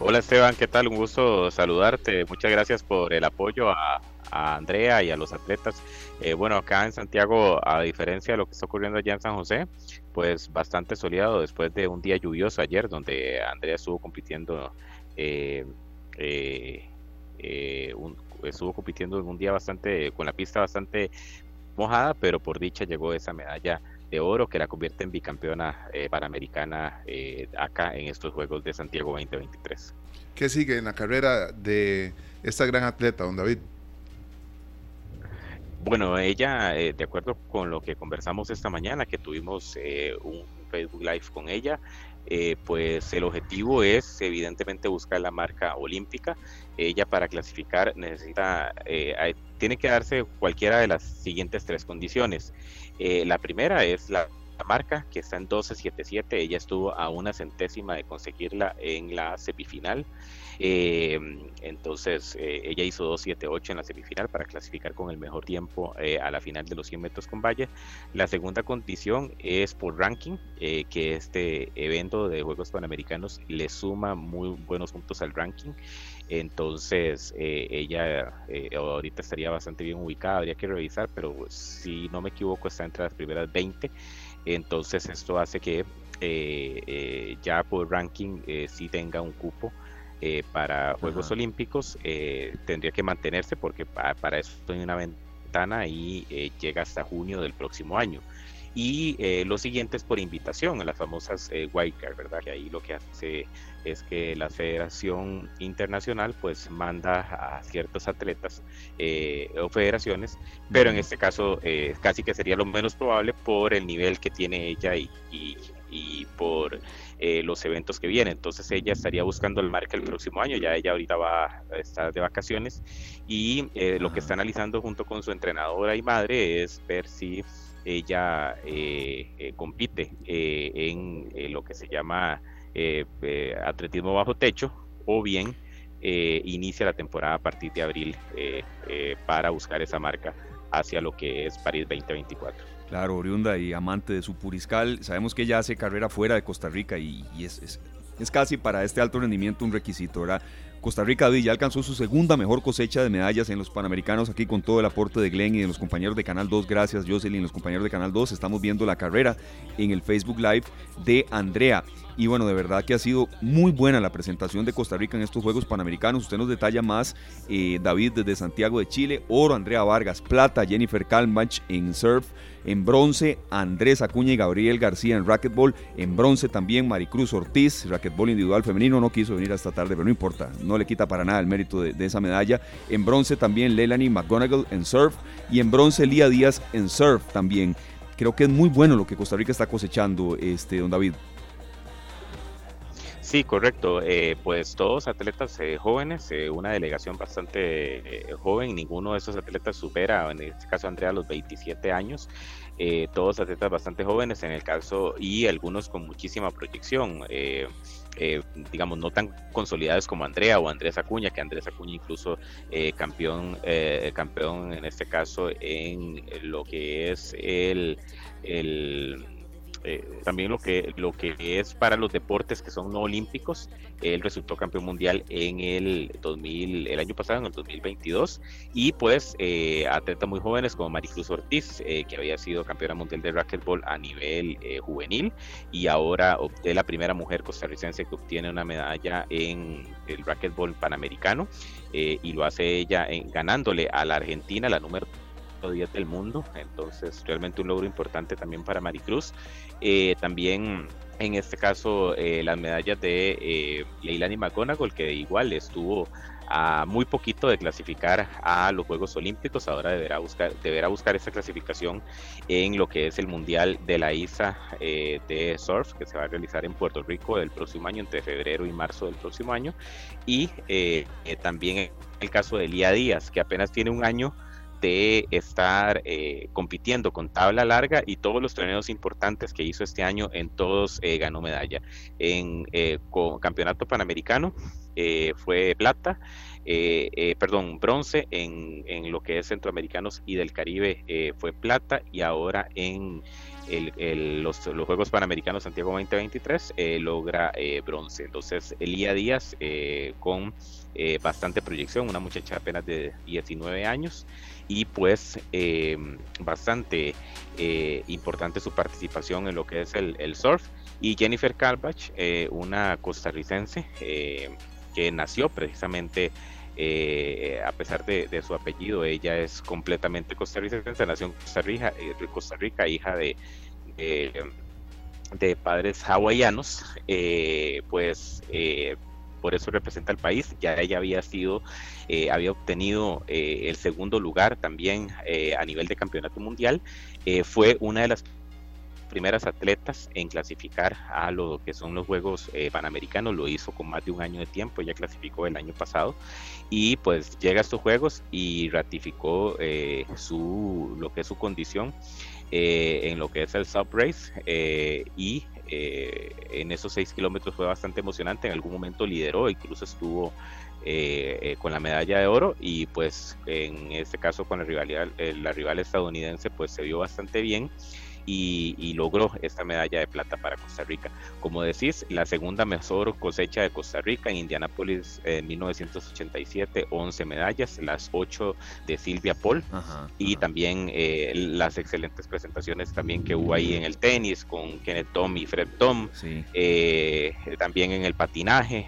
Hola Esteban, ¿qué tal? Un gusto saludarte. Muchas gracias por el apoyo a, Andrea y a los atletas. Eh, bueno, acá en Santiago, a diferencia de lo que está ocurriendo allá en San José, pues bastante soleado después de un día lluvioso ayer, donde Andrea estuvo compitiendo eh, eh, eh, estuvo compitiendo en un día bastante, con la pista bastante mojada, pero por dicha llegó esa medalla de oro que la convierte en bicampeona eh, panamericana eh, acá en estos Juegos de Santiago 2023. ¿Qué sigue en la carrera de esta gran atleta, don David? Bueno, ella, de acuerdo con lo que conversamos esta mañana, que tuvimos un Facebook Live con ella, eh, pues el objetivo es evidentemente buscar la marca olímpica. Ella para clasificar necesita, eh, tiene que darse cualquiera de las siguientes tres condiciones. Eh, la primera es la, marca que está en 12.77, ella estuvo a una centésima de conseguirla en la semifinal. Eh, entonces eh, ella hizo 2.78 en la semifinal para clasificar con el mejor tiempo eh, a la final de los 100 metros con valle. La segunda condición es por ranking, que este evento de Juegos Panamericanos le suma muy buenos puntos al ranking. Entonces ella ahorita estaría bastante bien ubicada, habría que revisar, pero si no me equivoco está entre las primeras 20. Entonces esto hace que ya por ranking sí tenga un cupo eh, para Juegos Olímpicos eh, tendría que mantenerse porque para, eso hay una ventana y eh, llega hasta junio del próximo año. y eh, los siguientes por invitación, las famosas eh, wildcard, ¿verdad? Que ahí lo que hace es que la Federación Internacional pues manda a ciertos atletas eh, o federaciones, pero en este caso eh, casi que sería lo menos probable por el nivel que tiene ella y, y, por eh, los eventos que vienen. Entonces ella estaría buscando el marca el próximo año, ya ella ahorita va a estar de vacaciones y lo que está analizando junto con su entrenadora y madre es ver si ella compite en lo que se llama eh, eh, atletismo bajo techo o bien eh, inicia la temporada a partir de abril para buscar esa marca hacia lo que es París 2024. Claro, oriunda y amante de su Puriscal, sabemos que ella hace carrera fuera de Costa Rica y, es, es, casi para este alto rendimiento un requisito. Costa Rica ya alcanzó su segunda mejor cosecha de medallas en los Panamericanos aquí con todo el aporte de Glenn y de los compañeros de Canal 2. Gracias Jocelyn, los compañeros de Canal 2. Estamos viendo la carrera en el Facebook Live de Andrea. Y bueno, de verdad que ha sido muy buena la presentación de Costa Rica en estos Juegos Panamericanos. Usted nos detalla más, eh, David, desde Santiago de Chile. Oro, Andrea Vargas. Plata, Jennifer Kalmach en surf. En bronce, Andrés Acuña y Gabriel García en racquetball. En bronce también Maricruz Ortiz, racquetball individual femenino. No quiso venir esta tarde, pero no importa. No le quita para nada el mérito de, esa medalla. En bronce también Leilani McGonagall en surf. Y en bronce Lía Díaz en surf también. Creo que es muy bueno lo que Costa Rica está cosechando, este, don David. Sí, correcto. Eh, pues todos atletas eh, jóvenes, eh, una delegación bastante joven, ninguno de esos atletas supera, en este caso Andrea, los 27 años. todos atletas bastante jóvenes en el caso y algunos con muchísima proyección. digamos, no tan consolidados como Andrea o Andrés Acuña, que Andrés Acuña incluso campeón, campeón en este caso en lo que es el, el eh, también lo que, lo que es para los deportes que son no olímpicos. Él resultó campeón mundial en el 2000, el año pasado, en el 2022. Y pues eh, atletas muy jóvenes como Maricruz Ortiz, eh, que había sido campeona mundial de racquetball a nivel juvenil. Y ahora es la primera mujer costarricense que obtiene una medalla en el racquetball panamericano. y lo hace ella ganándole a la Argentina, la número 10 del mundo, entonces realmente un logro importante también para Maricruz. Eh, también en este caso eh, las medallas de eh, Leilani McGonagall, que igual estuvo a muy poquito de clasificar a los Juegos Olímpicos, ahora deberá buscar, deberá buscar esa clasificación en lo que es el Mundial de la ISA eh, de Surf, que se va a realizar en Puerto Rico el próximo año, entre febrero y marzo del próximo año, y también el caso de Lía Díaz, que apenas tiene un año de estar eh, compitiendo con tabla larga y todos los torneos importantes que hizo este año, en todos eh, ganó medalla. En eh, campeonato panamericano fue plata, perdón, bronce en, en, lo que es centroamericanos y del Caribe fue plata y ahora en los, los, Juegos Panamericanos Santiago 2023 logra bronce. Entonces, Elía Díaz con bastante proyección, una muchacha apenas de 19 años y pues em, bastante eh, importante su participación en lo que es el, surf. Y Jennifer Kalbach, eh, una costarricense eh, que nació precisamente, a pesar de, su apellido, ella es completamente costarricense, nació en Costa Rica, Costa Rica hija de, de padres hawaianos, pues por eso representa al país. Ya ella había sido, eh, había obtenido eh, el segundo lugar también eh, a nivel de campeonato mundial. fue una de las primeras atletas en clasificar a lo que son los Juegos Panamericanos, lo hizo con más de un año de tiempo, ya clasificó el año pasado y pues llega a estos Juegos y ratificó su, lo que es su condición en lo que es el sub race y eh, en esos seis kilómetros fue bastante emocionante, en algún momento lideró, incluso estuvo eh, eh, con la medalla de oro y pues en este caso con la rivalidad, la rival estadounidense pues se vio bastante bien y, logró esta medalla de plata para Costa Rica. Como decís, la segunda mejor cosecha de Costa Rica en Indianápolis en 1987, 11 medallas, las 8 de Silvia Paul y también eh, las excelentes presentaciones también que hubo ahí en el tenis con Kenneth Tom y Fred Tom, eh, también en el patinaje.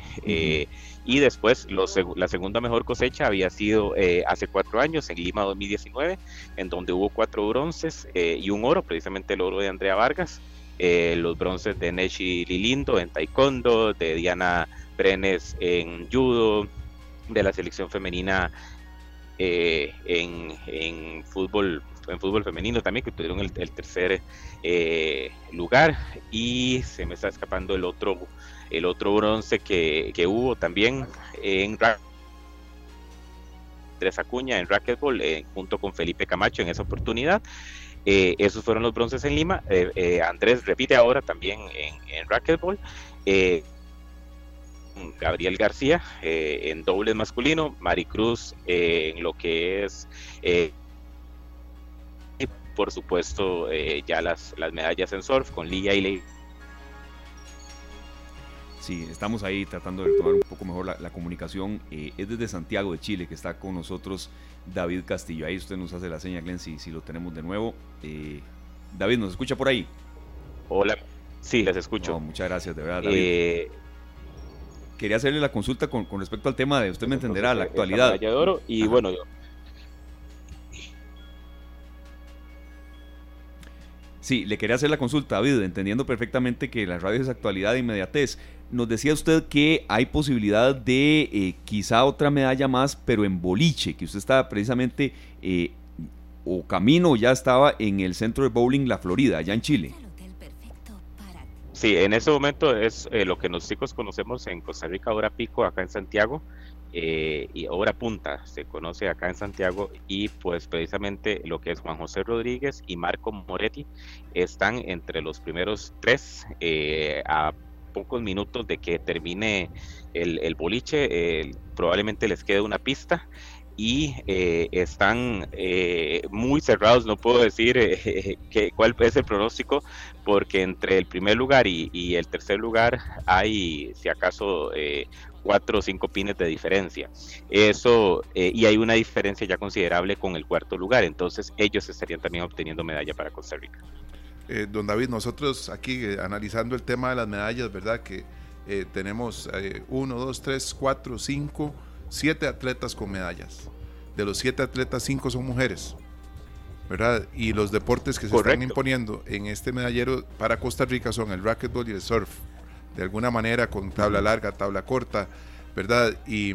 Y después la segunda mejor cosecha había sido eh, hace cuatro años, en Lima 2019, en donde hubo cuatro bronces eh, y un oro, precisamente el oro de Andrea Vargas, eh, los bronces de Neshi Lilindo en taekwondo, de Diana Brenes en judo, de la selección femenina en, fútbol en fútbol femenino también que tuvieron el, tercer lugar y se me está escapando el otro el otro bronce que, hubo también en Tres Acuña en racquetball eh, junto con Felipe Camacho en esa oportunidad. Eh, esos fueron los bronces en Lima. Eh, Andrés repite ahora también en, en racquetball. Gabriel García en doble masculino, Maricruz en lo que es por supuesto ya las, las medallas en surf con Lía y Ley Sí, estamos ahí tratando de tomar un poco mejor la, comunicación. Eh, es desde Santiago de Chile que está con nosotros David Castillo. Ahí usted nos hace la seña, Glenn, si, si lo tenemos de nuevo. Eh, David, ¿nos escucha por ahí? Hola, sí, les escucho. muchas gracias, de verdad, David. Eh, Quería hacerle la consulta con, con, respecto al tema de, usted me entenderá, la actualidad. y bueno, Sí, le quería hacer la consulta, David, entendiendo perfectamente que la radio es actualidad e inmediatez. Nos decía usted que hay posibilidad de eh, quizá otra medalla más, pero en boliche, que usted está precisamente eh, o camino ya estaba en el centro de bowling La Florida, allá en Chile. Sí, en ese momento es eh, lo que los chicos conocemos en Costa Rica, ahora pico, acá en Santiago. Eh, y Obra Punta se conoce acá en Santiago y pues precisamente lo que es Juan José Rodríguez y Marco Moretti están entre los primeros tres eh, a pocos minutos de que termine el, boliche, probablemente les quede una pista y eh, están muy cerrados, no puedo decir que, cuál es el pronóstico, porque entre el primer lugar y el tercer lugar hay, si acaso, cuatro o cinco pines de diferencia. Eso, eh, y hay una diferencia ya considerable con el cuarto lugar, entonces ellos estarían también obteniendo medalla para Costa Rica. Eh, don David, nosotros aquí eh, analizando el tema de las medallas, ¿verdad? Que tenemos uno, dos, tres, cuatro, cinco, siete atletas con medallas. De los siete atletas, cinco son mujeres. ¿verdad? Y los deportes que se están imponiendo en este medallero para Costa Rica son el racquetball y el surf de alguna manera con tabla larga, tabla corta, ¿verdad? Y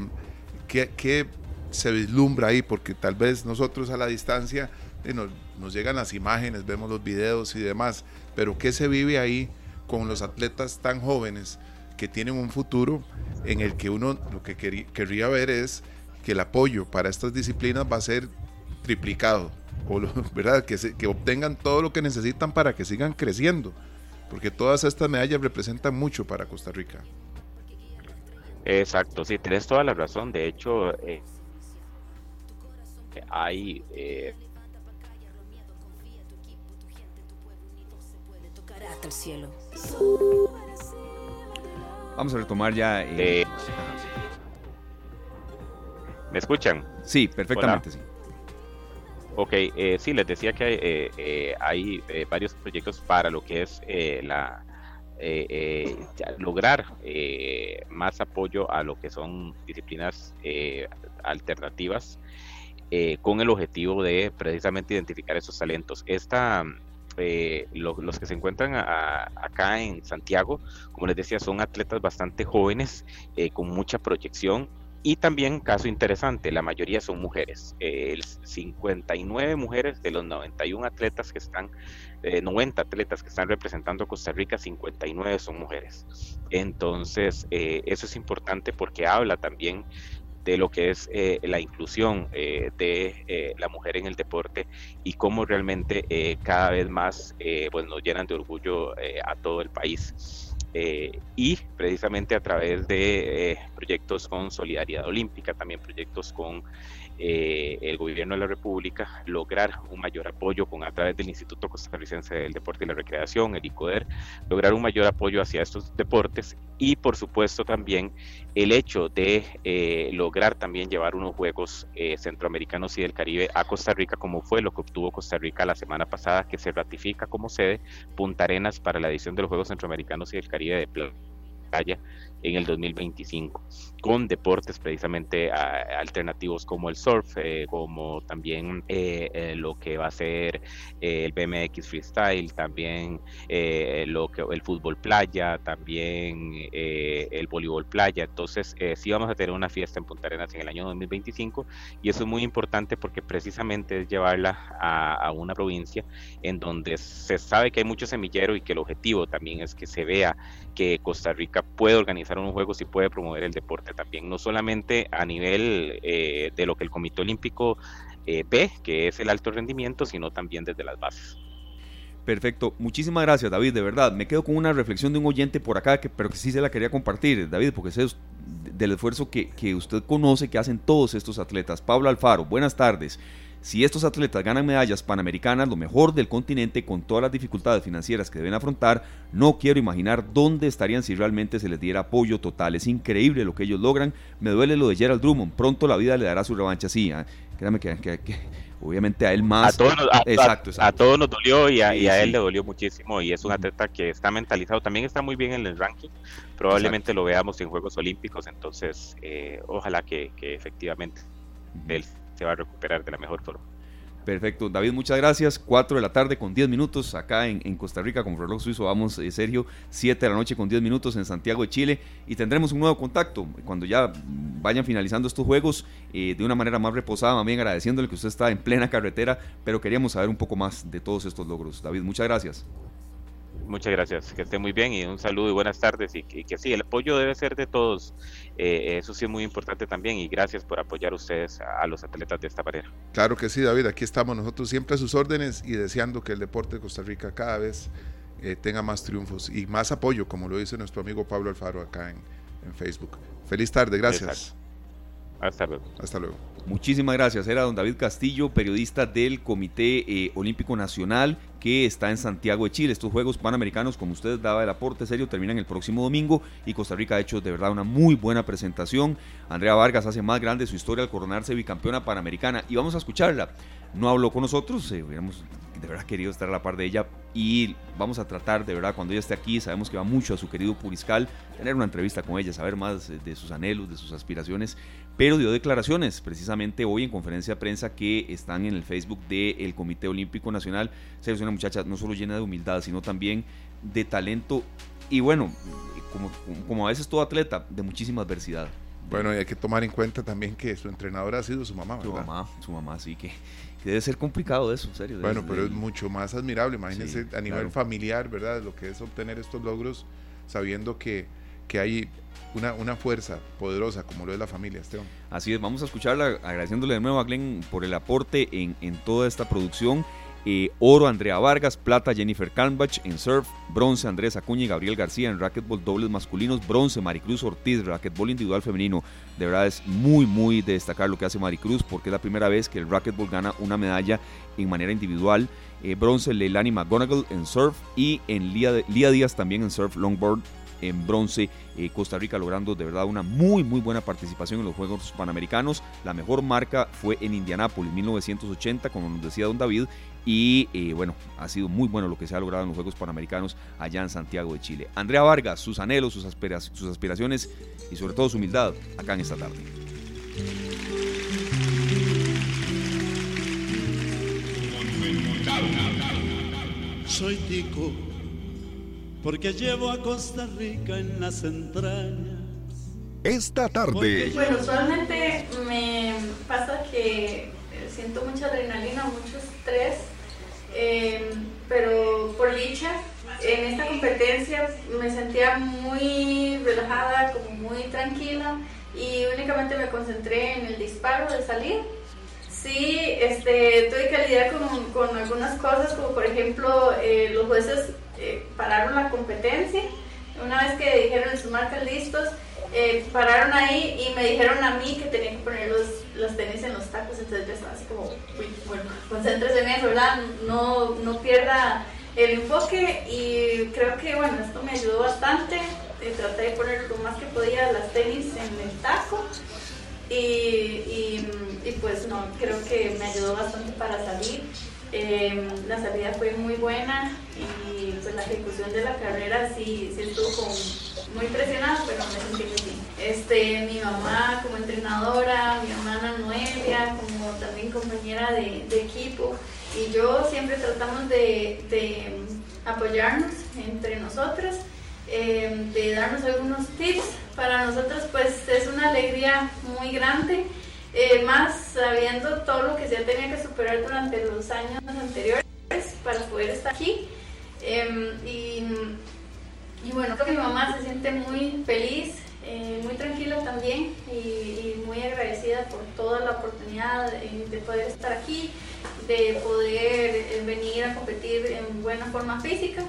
qué, se vislumbra ahí, porque tal vez nosotros a la distancia eh, nos, llegan las imágenes, vemos los videos y demás, pero qué se vive ahí con los atletas tan jóvenes que tienen un futuro en el que uno lo que querría ver es que el apoyo para estas disciplinas va a ser triplicado, o ¿verdad? Que, que obtengan todo lo que necesitan para que sigan creciendo porque todas estas medallas representan mucho para Costa Rica. Exacto, sí, tienes toda la razón. De hecho, eh, hay... Eh, Vamos a retomar ya. Eh, ¿Me escuchan? Sí, perfectamente, sí. Ok, eh, sí, les decía que hay, eh, eh, eh, varios proyectos para lo que es la lograr más apoyo a lo que son disciplinas alternativas con el objetivo de precisamente identificar esos talentos. Esta, los que se encuentran acá en Santiago, como les decía, son atletas bastante jóvenes, con mucha proyección y también, caso interesante, la mayoría son mujeres. El 59 mujeres de los 91 atletas que están, 90 eh, atletas que están representando a Costa Rica, 59 son mujeres. Entonces, eh, eso es importante porque habla también de lo que es eh, la inclusión de la mujer en el deporte y cómo realmente cada vez más pues nos llenan de orgullo a todo el país. Eh, y precisamente a través de eh, proyectos con Solidaridad Olímpica, también proyectos con eh, el gobierno de la República lograr un mayor apoyo con a través del Instituto Costarricense del Deporte y la Recreación, el ICODER, lograr un mayor apoyo hacia estos deportes y por supuesto también el hecho de eh, lograr también llevar unos Juegos eh, Centroamericanos y del Caribe a Costa Rica, como fue lo que obtuvo Costa Rica la semana pasada, que se ratifica como sede Punta Arenas para la edición de los Juegos Centroamericanos y del Caribe de Playa en el 2025 con deportes precisamente alternativos como el surf, eh, como también eh, eh, lo que va a ser el BMX freestyle, también lo que el fútbol playa, también el voleibol playa. Entonces, sí vamos a tener una fiesta en Punta Arenas en el año 2025 y eso es muy importante porque precisamente es llevarla a, a una provincia en donde se sabe que hay mucho semillero y que el objetivo también es que se vea que Costa Rica puede organizar unos juegos y puede promover el deporte también, no solamente a nivel eh, de lo que el Comité Olímpico eh, ve, que es el alto rendimiento, sino también desde las bases. Perfecto, muchísimas gracias David, de verdad. Me quedo con una reflexión de un oyente por acá, que, pero que sí se la quería compartir, David, porque sé del esfuerzo que, que usted conoce que hacen todos estos atletas. Pablo Alfaro, buenas tardes. Si estos atletas ganan medallas panamericanas, lo mejor del continente, con todas las dificultades financieras que deben afrontar, no quiero imaginar dónde estarían si realmente se les diera apoyo total. Es increíble lo que ellos logran. Me duele lo de Gerald Drummond. Pronto la vida le dará su revancha. Sí, ¿eh? créame que, obviamente a él más. A todos, nos, exacto, A, todos nos dolió y a, él le dolió muchísimo. Y es un atleta que está mentalizado. También está muy bien en el ranking. Probablemente lo veamos en Juegos Olímpicos. Entonces, eh, ojalá que, que efectivamente él se va a recuperar de la mejor forma. Perfecto, David, muchas gracias. 4 de la tarde con 10 minutos acá en, Costa Rica con reloj suizo. Vamos, eh, Sergio, 7 de la noche con 10 minutos en Santiago de Chile y tendremos un nuevo contacto cuando ya vayan finalizando estos juegos eh, de una manera más reposada, bien agradeciéndole que usted está en plena carretera, pero queríamos saber un poco más de todos estos logros. David, muchas gracias. Muchas gracias, que esté muy bien y un saludo y buenas tardes y que, sí, el apoyo debe ser de todos, eh, eso sí es muy importante también y gracias por apoyar ustedes a, los atletas de esta manera. Claro que sí, David, aquí estamos nosotros siempre a sus órdenes y deseando que el deporte de Costa Rica cada vez eh, tenga más triunfos y más apoyo, como lo dice nuestro amigo Pablo Alfaro acá en, en Facebook. Feliz tarde, gracias. Hasta luego. Hasta luego. Muchísimas gracias. Era don David Castillo, periodista del Comité eh, Olímpico Nacional que está en Santiago de Chile. Estos Juegos Panamericanos, como usted daba el aporte serio, terminan el próximo domingo y Costa Rica ha hecho de verdad una muy buena presentación. Andrea Vargas hace más grande su historia al coronarse bicampeona panamericana y vamos a escucharla. No habló con nosotros, eh, hubiéramos de verdad querido estar a la par de ella y vamos a tratar de verdad cuando ella esté aquí, sabemos que va mucho a su querido Puriscal, tener una entrevista con ella, saber más de sus anhelos, de sus aspiraciones, pero dio declaraciones precisamente hoy en conferencia de prensa que están en el Facebook del Comité Olímpico Nacional. Es una muchacha no solo llena de humildad, sino también de talento y bueno, como, como a veces todo atleta, de muchísima adversidad. Bueno, y hay que tomar en cuenta también que su entrenadora ha sido su mamá, ¿verdad? Su mamá, su mamá, sí, que, debe ser complicado eso, en serio. Bueno, pero es mucho más admirable, imagínense a nivel familiar, ¿verdad? Lo que es obtener estos logros sabiendo que, que hay una, una, fuerza poderosa como lo es la familia, Esteban. Así es, vamos a escucharla agradeciéndole de nuevo a Glenn por el aporte en, en toda esta producción eh, oro Andrea Vargas, plata Jennifer Kalmbach en surf, bronce Andrés Acuña y Gabriel García en racquetball dobles masculinos, bronce Maricruz Ortiz, racquetball individual femenino. De verdad es muy, muy de destacar lo que hace Maricruz porque es la primera vez que el racquetball gana una medalla en manera individual. Eh, bronce Leilani McGonagall en surf y en Lía, Lía Díaz también en surf longboard en bronce. Eh, Costa Rica logrando de verdad una muy muy buena participación en los Juegos Panamericanos. La mejor marca fue en Indianápolis 1980, como nos decía don David, y eh, bueno, ha sido muy bueno lo que se ha logrado en los Juegos Panamericanos allá en Santiago de Chile. Andrea Vargas, sus anhelos, sus, sus aspiraciones y sobre todo su humildad acá en esta tarde. Soy Tico, porque llevo a Costa Rica en las entrañas. Esta tarde. Bueno, usualmente me pasa que siento mucha adrenalina, mucho estrés eh, pero por dicha, en esta competencia me sentía muy relajada, como muy tranquila y únicamente me concentré en el disparo de salir. Sí, este, tuve que lidiar con, con algunas cosas, como por ejemplo eh, los jueces eh, pararon la competencia. Una vez que dijeron sus marcas listos, eh, pararon ahí y me dijeron a mí que tenía que poner los, los tenis en los tacos, entonces yo estaba así como, uy, bueno, concéntrese en eso, ¿verdad? No, no pierda el enfoque y creo que, bueno, esto me ayudó bastante. Eh, traté de poner lo más que podía las tenis en el taco y, y, y, pues no, creo que me ayudó bastante para salir. Em, la salida fue muy buena y pues la ejecución de la carrera sí, sí estuvo muy presionada, pero me sentí muy bien. Este, mi mamá como entrenadora, mi hermana Noelia como también compañera de, de equipo y yo siempre tratamos de, de apoyarnos entre nosotras, em, de darnos algunos tips. Para nosotros pues es una alegría muy grande eh, más sabiendo todo lo que se tenía que superar durante los años anteriores para poder estar aquí. Em, y, bueno, creo que mi mamá se siente muy feliz, eh, muy tranquila también y, muy agradecida por toda la oportunidad de, poder estar aquí, de poder eh, venir a competir en buena forma física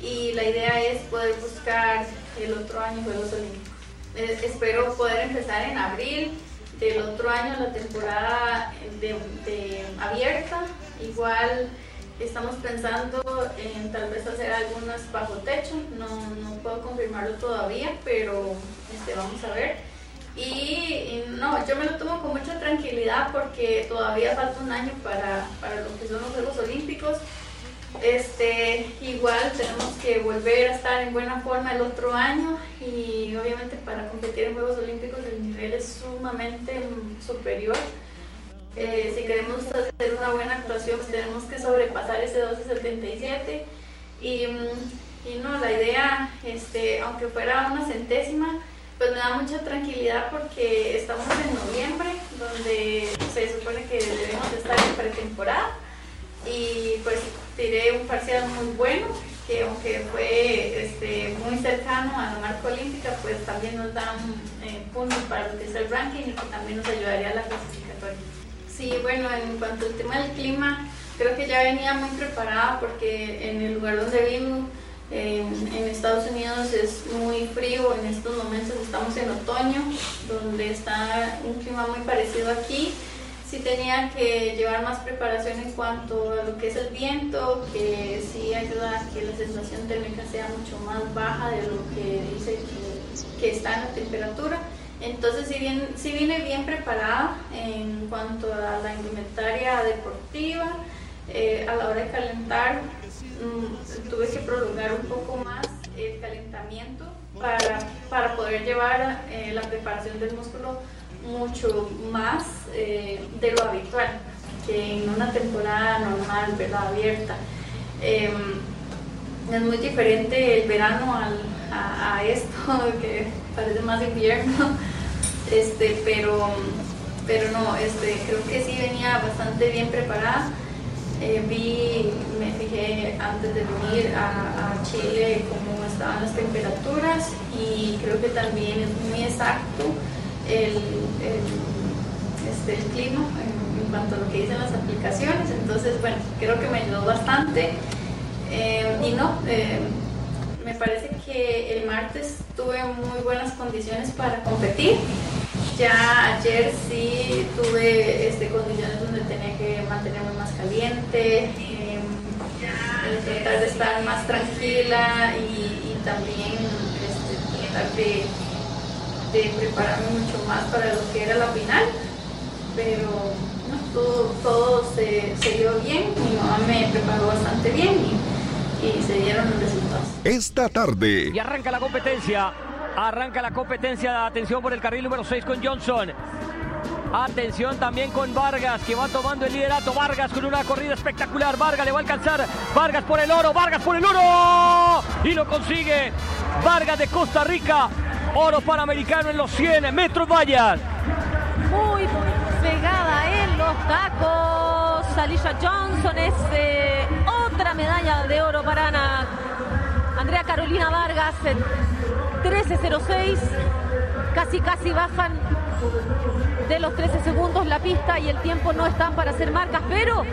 y la idea es poder buscar el otro año Juegos Olímpicos. espero poder empezar en abril del otro año la temporada de, abierta. Igual estamos pensando en tal vez hacer algunas bajo techo, no, no puedo confirmarlo todavía, pero este, vamos a ver. Y, no, yo me lo tomo con mucha tranquilidad porque todavía falta un año para, para lo que son los Juegos Olímpicos. Este, igual tenemos que volver a estar en buena forma el otro año y obviamente para competir en Juegos Olímpicos el nivel es sumamente superior. Eh, si queremos hacer una buena actuación pues tenemos que sobrepasar ese 12.77 y, y no, la idea, este, aunque fuera una centésima, pues me da mucha tranquilidad porque estamos en noviembre, donde se supone que debemos estar en pretemporada y pues tiré un parcial muy bueno, que aunque fue este, muy cercano a la marca olímpica, pues también nos dan eh, puntos para lo que es el ranking y que también nos ayudaría a la clasificatoria. Sí, bueno, en cuanto al tema del clima, creo que ya venía muy preparada porque en el lugar donde vivo, en, en, Estados Unidos es muy frío, en estos momentos estamos en otoño, donde está un clima muy parecido aquí sí tenía que llevar más preparación en cuanto a lo que es el viento, que sí ayuda a que la sensación térmica sea mucho más baja de lo que dice que, está en la temperatura. Entonces sí, bien, sí vine bien preparada en cuanto a la indumentaria deportiva. Eh, a la hora de calentar mm, tuve que prolongar un poco más el calentamiento para, para poder llevar eh, la preparación del músculo mucho más eh, de lo habitual que en una temporada normal, ¿verdad? Abierta. Em, es muy diferente el verano a, esto, que parece más invierno, este, pero, pero no, este, creo que sí venía bastante bien preparada. Eh, vi, me fijé antes de venir a, Chile cómo estaban las temperaturas y creo que también es muy exacto el, este, el clima en, cuanto a lo que dicen las aplicaciones. Entonces, bueno, creo que me ayudó bastante. Eh, y no, eh, me parece que el martes tuve muy buenas condiciones para competir. Ya ayer sí tuve este, condiciones donde tenía que mantenerme más caliente, eh, tratar de estar más tranquila y, también este, tratar de de prepararme mucho más para lo que era la final, pero todo, todo se, se, dio bien, mi mamá me preparó bastante bien y, y se dieron los resultados. Esta tarde. Y arranca la competencia, arranca la competencia, atención por el carril número 6 con Johnson. Atención también con Vargas, que va tomando el liderato. Vargas con una corrida espectacular. Vargas le va a alcanzar. Vargas por el oro. Vargas por el oro. Y lo consigue. Vargas de Costa Rica Oro panamericano en los 100 metros vallas. Muy pegada en los tacos. Alicia Johnson es eh, otra medalla de oro para Ana. Andrea Carolina Vargas, 13.06. Casi, casi bajan de los 13 segundos la pista y el tiempo no están para hacer marcas, pero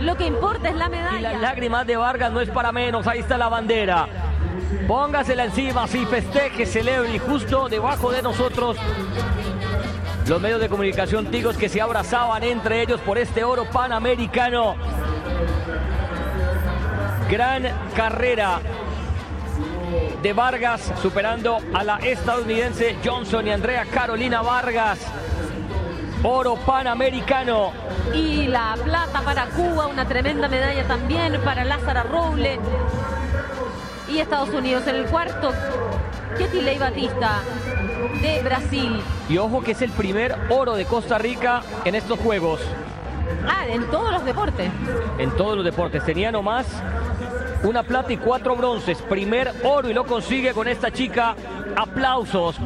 lo que importa es la medalla. Y las lágrimas de Vargas no es para menos, ahí está la bandera. Póngasela encima, sí, festeje, celebre justo debajo de nosotros los medios de comunicación tigos que se abrazaban entre ellos por este oro panamericano. Gran carrera de Vargas superando a la estadounidense Johnson y Andrea Carolina Vargas. oro panamericano. Y la plata para Cuba, una tremenda medalla también para Lázara Roble. Y Estados Unidos en el cuarto, Ketilei Batista de Brasil. Y ojo que es el primer oro de Costa Rica en estos Juegos. Ah, en todos los deportes. En todos los deportes. Tenía nomás una plata y cuatro bronces. Primer oro y lo consigue con esta chica. Aplausos.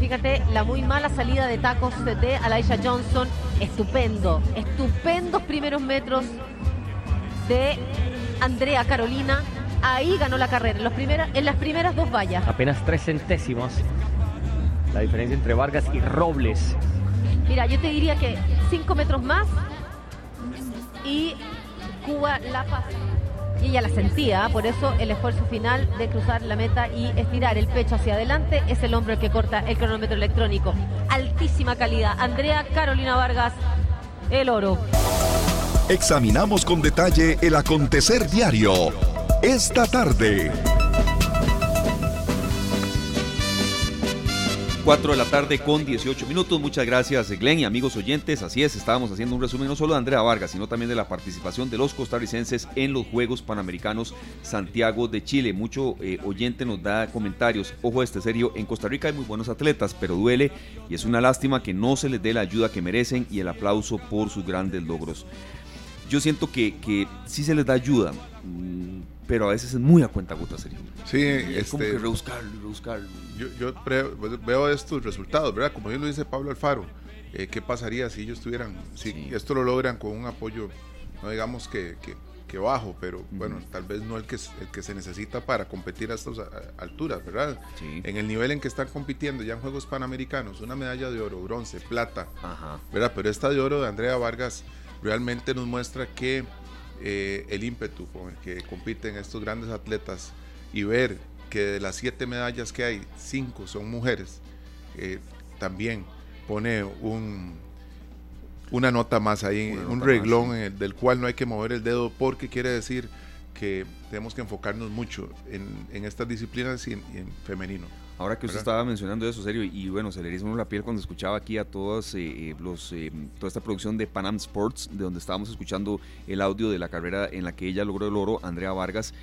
Fíjate la muy mala salida de tacos de Alaisha Johnson. Estupendo. Estupendos primeros metros de Andrea Carolina. Ahí ganó la carrera. En, los en las primeras dos vallas. Apenas tres centésimos. La diferencia entre Vargas y Robles. Mira, yo te diría que cinco metros más y Cuba la pasa. Y ella la sentía, por eso el esfuerzo final de cruzar la meta y estirar el pecho hacia adelante es el hombro el que corta el cronómetro electrónico. Altísima calidad. Andrea Carolina Vargas, el oro. Examinamos con detalle el acontecer diario. Esta tarde. 4 de la tarde con 18 minutos. Muchas gracias, Glenn y amigos oyentes. Así es, estábamos haciendo un resumen no solo de Andrea Vargas, sino también de la participación de los costarricenses en los Juegos Panamericanos Santiago de Chile. Mucho eh, oyente nos da comentarios. Ojo, este serio, en Costa Rica hay muy buenos atletas, pero duele y es una lástima que no se les dé la ayuda que merecen y el aplauso por sus grandes logros. Yo siento que, que sí se les da ayuda. Mm, pero a veces es muy a cuenta gota serio. Sí, es como este, que rebuscar, rebuscar. Yo, yo veo estos resultados, ¿verdad? Como bien lo dice Pablo Alfaro, eh, ¿qué pasaría si ellos tuvieran, si esto lo logran con un apoyo, no digamos que, que, bajo, pero bueno, tal vez no el que, el que se necesita para competir a estas alturas, ¿verdad? En el nivel en que están compitiendo ya en Juegos Panamericanos, una medalla de oro, bronce, plata, ¿verdad? Pero esta de oro de Andrea Vargas realmente nos muestra que eh, el ímpetu con el que compiten estos grandes atletas y ver que de las siete medallas que hay, cinco son mujeres, eh, también pone un, una nota más ahí, un reglón del cual no hay que mover el dedo porque quiere decir que tenemos que enfocarnos mucho en, estas disciplinas y en femenino. Ahora que usted estaba mencionando eso, serio, y bueno, se le hizo la piel cuando escuchaba aquí a todos eh, eh, los, eh, toda esta producción de Panam Sports, de donde estábamos escuchando el audio de la carrera en la que ella logró el oro, Andrea Vargas,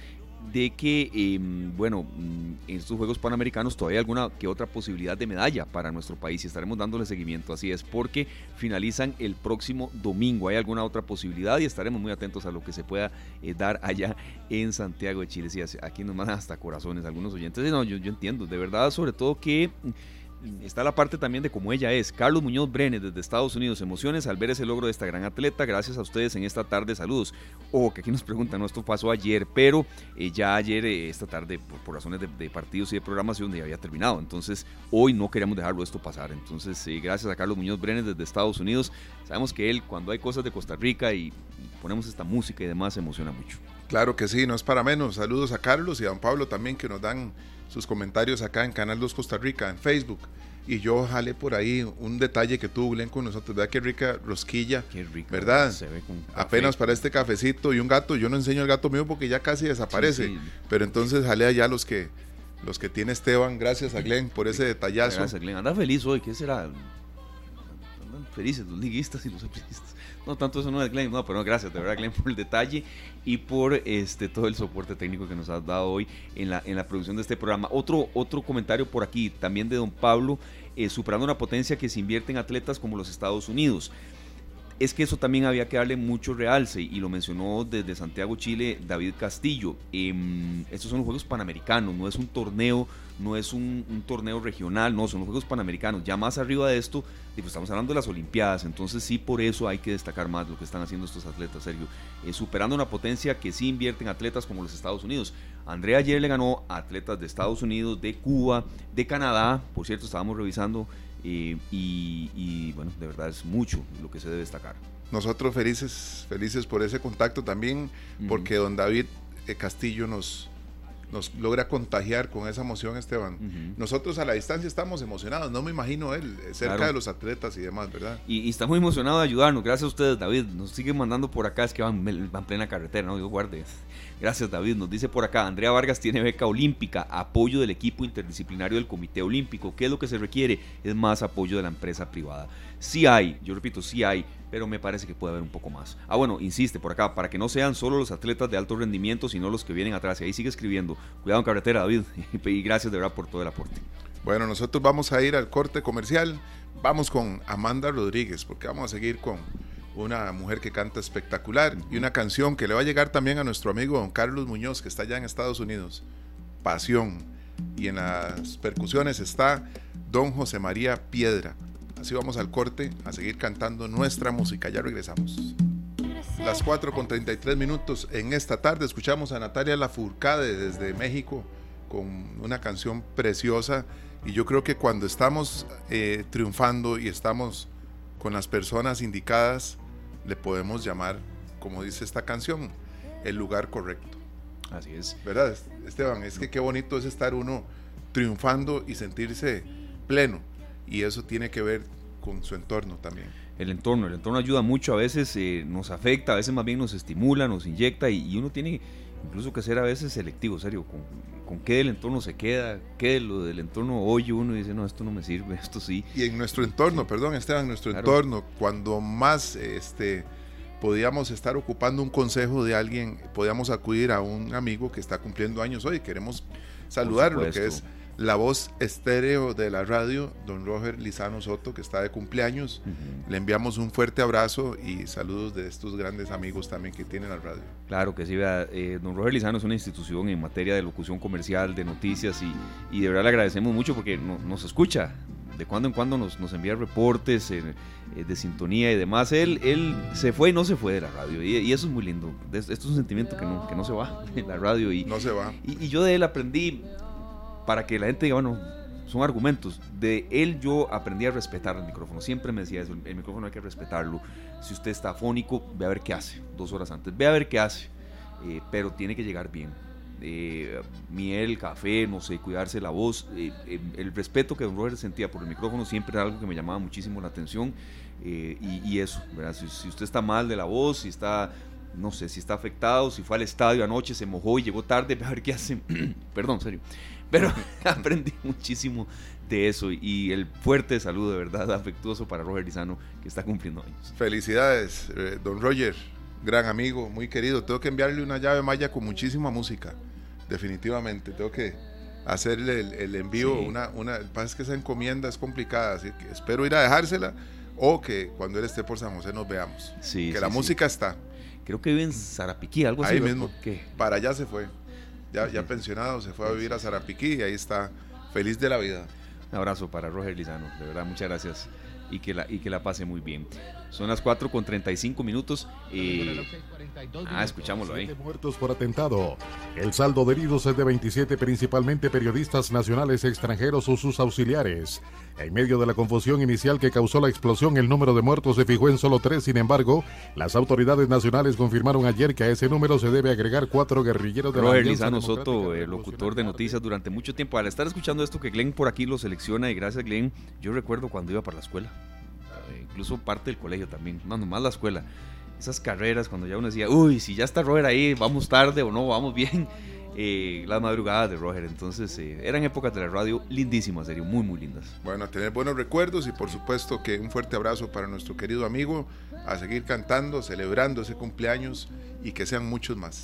de que, em, bueno, mm, en estos Juegos Panamericanos todavía hay alguna que otra posibilidad de medalla para nuestro país y estaremos dándole seguimiento, así es, porque finalizan el próximo domingo. Hay alguna otra posibilidad y estaremos muy atentos a lo que se pueda eh, dar allá en Santiago de Chile. Sí, aquí nos mandan hasta corazones algunos oyentes. No, yo, yo entiendo, de verdad, sobre todo que está la parte también de cómo ella es. Carlos Muñoz Brenes desde Estados Unidos. Emociones al ver ese logro de esta gran atleta. Gracias a ustedes en esta tarde. Saludos. O que aquí nos preguntan, no, esto pasó ayer, pero eh, ya ayer, eh, esta tarde, por, razones de, partidos y de programación, ya había terminado. Entonces, hoy no queríamos dejarlo esto pasar. Entonces, eh, gracias a Carlos Muñoz Brenes desde Estados Unidos. Sabemos que él, cuando hay cosas de Costa Rica y ponemos esta música y demás, se emociona mucho. Claro que sí, no es para menos. Saludos a Carlos y a don Pablo también que nos dan sus comentarios acá en Canal 2 Costa Rica, en Facebook. Y yo jale por ahí un detalle que tuvo Glenn con nosotros. ¿Verdad qué rica rosquilla? Qué rica. ¿Verdad? Se ve con Apenas para este cafecito y un gato. Yo no enseño el gato mío porque ya casi desaparece. Pero entonces jale allá los que los que tiene Esteban. Gracias a Glenn por ese detallazo. Gracias, Glenn. Anda feliz hoy. ¿Qué será? Andan felices los liguistas y los aprilistas. No, tanto eso no es Glenn, no, pero no, gracias de verdad Glenn por el detalle y por este todo el soporte técnico que nos has dado hoy en la, en la producción de este programa. Otro, otro comentario por aquí, también de don Pablo, eh, superando una potencia que se invierte en atletas como los Estados Unidos es que eso también había que darle mucho realce y lo mencionó desde Santiago, Chile, David Castillo. Eh, estos son los Juegos Panamericanos, no es un torneo, no es un, torneo regional, no, son los Juegos Panamericanos. Ya más arriba de esto, estamos hablando de las Olimpiadas, entonces sí por eso hay que destacar más lo que están haciendo estos atletas, Sergio. Eh, superando una potencia que sí invierte en atletas como los Estados Unidos. Andrea ayer le ganó a atletas de Estados Unidos, de Cuba, de Canadá, por cierto, estábamos revisando y, bueno, de verdad es mucho lo que se debe destacar. Nosotros felices, felices por ese contacto también, porque don David eh, Castillo nos, nos logra contagiar con esa emoción, Esteban. Nosotros a la distancia estamos emocionados, no me imagino él eh, cerca de los atletas y demás, ¿verdad? Y, está muy emocionado de ayudarnos, gracias a ustedes, David. Nos siguen mandando por acá, es que van, van plena carretera, no Dios guarde. Gracias, David. Nos dice por acá, Andrea Vargas tiene beca olímpica, apoyo del equipo interdisciplinario del Comité Olímpico. ¿Qué es lo que se requiere? Es más apoyo de la empresa privada. Sí hay, yo repito, sí hay, pero me parece que puede haber un poco más. Ah, bueno, insiste por acá, para que no sean solo los atletas de alto rendimiento, sino los que vienen atrás. Y ahí sigue escribiendo. Cuidado en carretera, David. Y gracias de verdad por todo el aporte. Bueno, nosotros vamos a ir al corte comercial. Vamos con Amanda Rodríguez, porque vamos a seguir con una mujer que canta espectacular y una canción que le va a llegar también a nuestro amigo don Carlos Muñoz, que está allá en Estados Unidos. Pasión. Y en las percusiones está don José María Piedra. Así vamos al corte a seguir cantando nuestra música. Ya regresamos. Las 4 con 33 minutos en esta tarde escuchamos a Natalia Lafourcade desde México con una canción preciosa y yo creo que cuando estamos eh, triunfando y estamos con las personas indicadas le podemos llamar, como dice esta canción, el lugar correcto. Así es. ¿Verdad, Esteban? Es que qué bonito es estar uno triunfando y sentirse pleno y eso tiene que ver con su entorno también. El entorno, el entorno ayuda mucho, a veces eh, nos afecta, a veces más bien nos estimula, nos inyecta y, uno tiene incluso que ser a veces selectivo, serio, con, con, qué del entorno se queda, qué de lo del entorno oye uno y dice, no, esto no me sirve, esto sí. Y en nuestro entorno, perdón Esteban, en nuestro entorno, cuando más este, podíamos estar ocupando un consejo de alguien, podíamos acudir a un amigo que está cumpliendo años hoy, queremos saludar lo que es la voz estéreo de la radio, don Roger Lizano Soto, que está de cumpleaños. Le enviamos un fuerte abrazo y saludos de estos grandes amigos también que tienen la radio. Claro que sí, eh, don Roger Lizano es una institución en materia de locución comercial, de noticias y, y de verdad le agradecemos mucho porque nos escucha. De cuando en cuando nos, nos envía reportes eh, eh, de sintonía y demás. Él, él se fue y no se fue de la radio. Y, eso es muy lindo. Esto es un sentimiento que no, que no se va de la radio. Y, no se va. y yo de él aprendí para que la gente diga, bueno, son argumentos. De él yo aprendí a respetar el micrófono. Siempre me decía eso, el micrófono hay que respetarlo. Si usted está afónico, ve a ver qué hace, dos horas antes. Ve a ver qué hace, eh, pero tiene que llegar bien. Eh, miel, café, no sé, cuidarse la voz. Eh, el respeto que don Robert sentía por el micrófono siempre era algo que me llamaba muchísimo la atención. Y, eso, ¿verdad? Si, si, usted está mal de la voz, si está, no sé, si está afectado, si fue al estadio anoche, se mojó y llegó tarde, a ver qué hace. Perdón, serio. Pero aprendí muchísimo de eso y el fuerte saludo de verdad afectuoso para Roger Lizano que está cumpliendo años. Felicidades, eh, don Roger, gran amigo, muy querido. Tengo que enviarle una llave maya con muchísima música, definitivamente. Tengo que hacerle el, envío. Una, una, el pasa es que esa encomienda es complicada, así que espero ir a dejársela o que cuando él esté por San José nos veamos. que la música está. Creo que vive en Zarapiquí, algo así. Ahí mismo. Para allá se fue ya, ya pensionado, se fue a vivir a Zarapiquí y ahí está, feliz de la vida. Un abrazo para Roger Lizano, de verdad, muchas gracias y que la, y que la pase muy bien. Son las 4 con 35 minutos. y ah, escuchámoslo ahí. muertos por atentado. El saldo de heridos es de 27, principalmente periodistas nacionales, extranjeros o sus auxiliares. En medio de la confusión inicial que causó la explosión, el número de muertos se fijó en solo tres. Sin embargo, las autoridades nacionales confirmaron ayer que a ese número se debe agregar cuatro guerrilleros de Robert la Lizano Soto, el locutor de noticias durante mucho tiempo. Al estar escuchando esto que Glenn por aquí lo selecciona y gracias Glenn, yo recuerdo cuando iba para la escuela incluso parte del colegio también, no nomás la escuela. Esas carreras cuando ya uno decía, uy, si ya está Roger ahí, vamos tarde o no, vamos bien. Eh, las madrugadas de Roger. Entonces, eh, eran épocas de la radio lindísimas, serio, muy, muy lindas. Bueno, a tener buenos recuerdos y por supuesto que un fuerte abrazo para nuestro querido amigo, a seguir cantando, celebrando ese cumpleaños y que sean muchos más.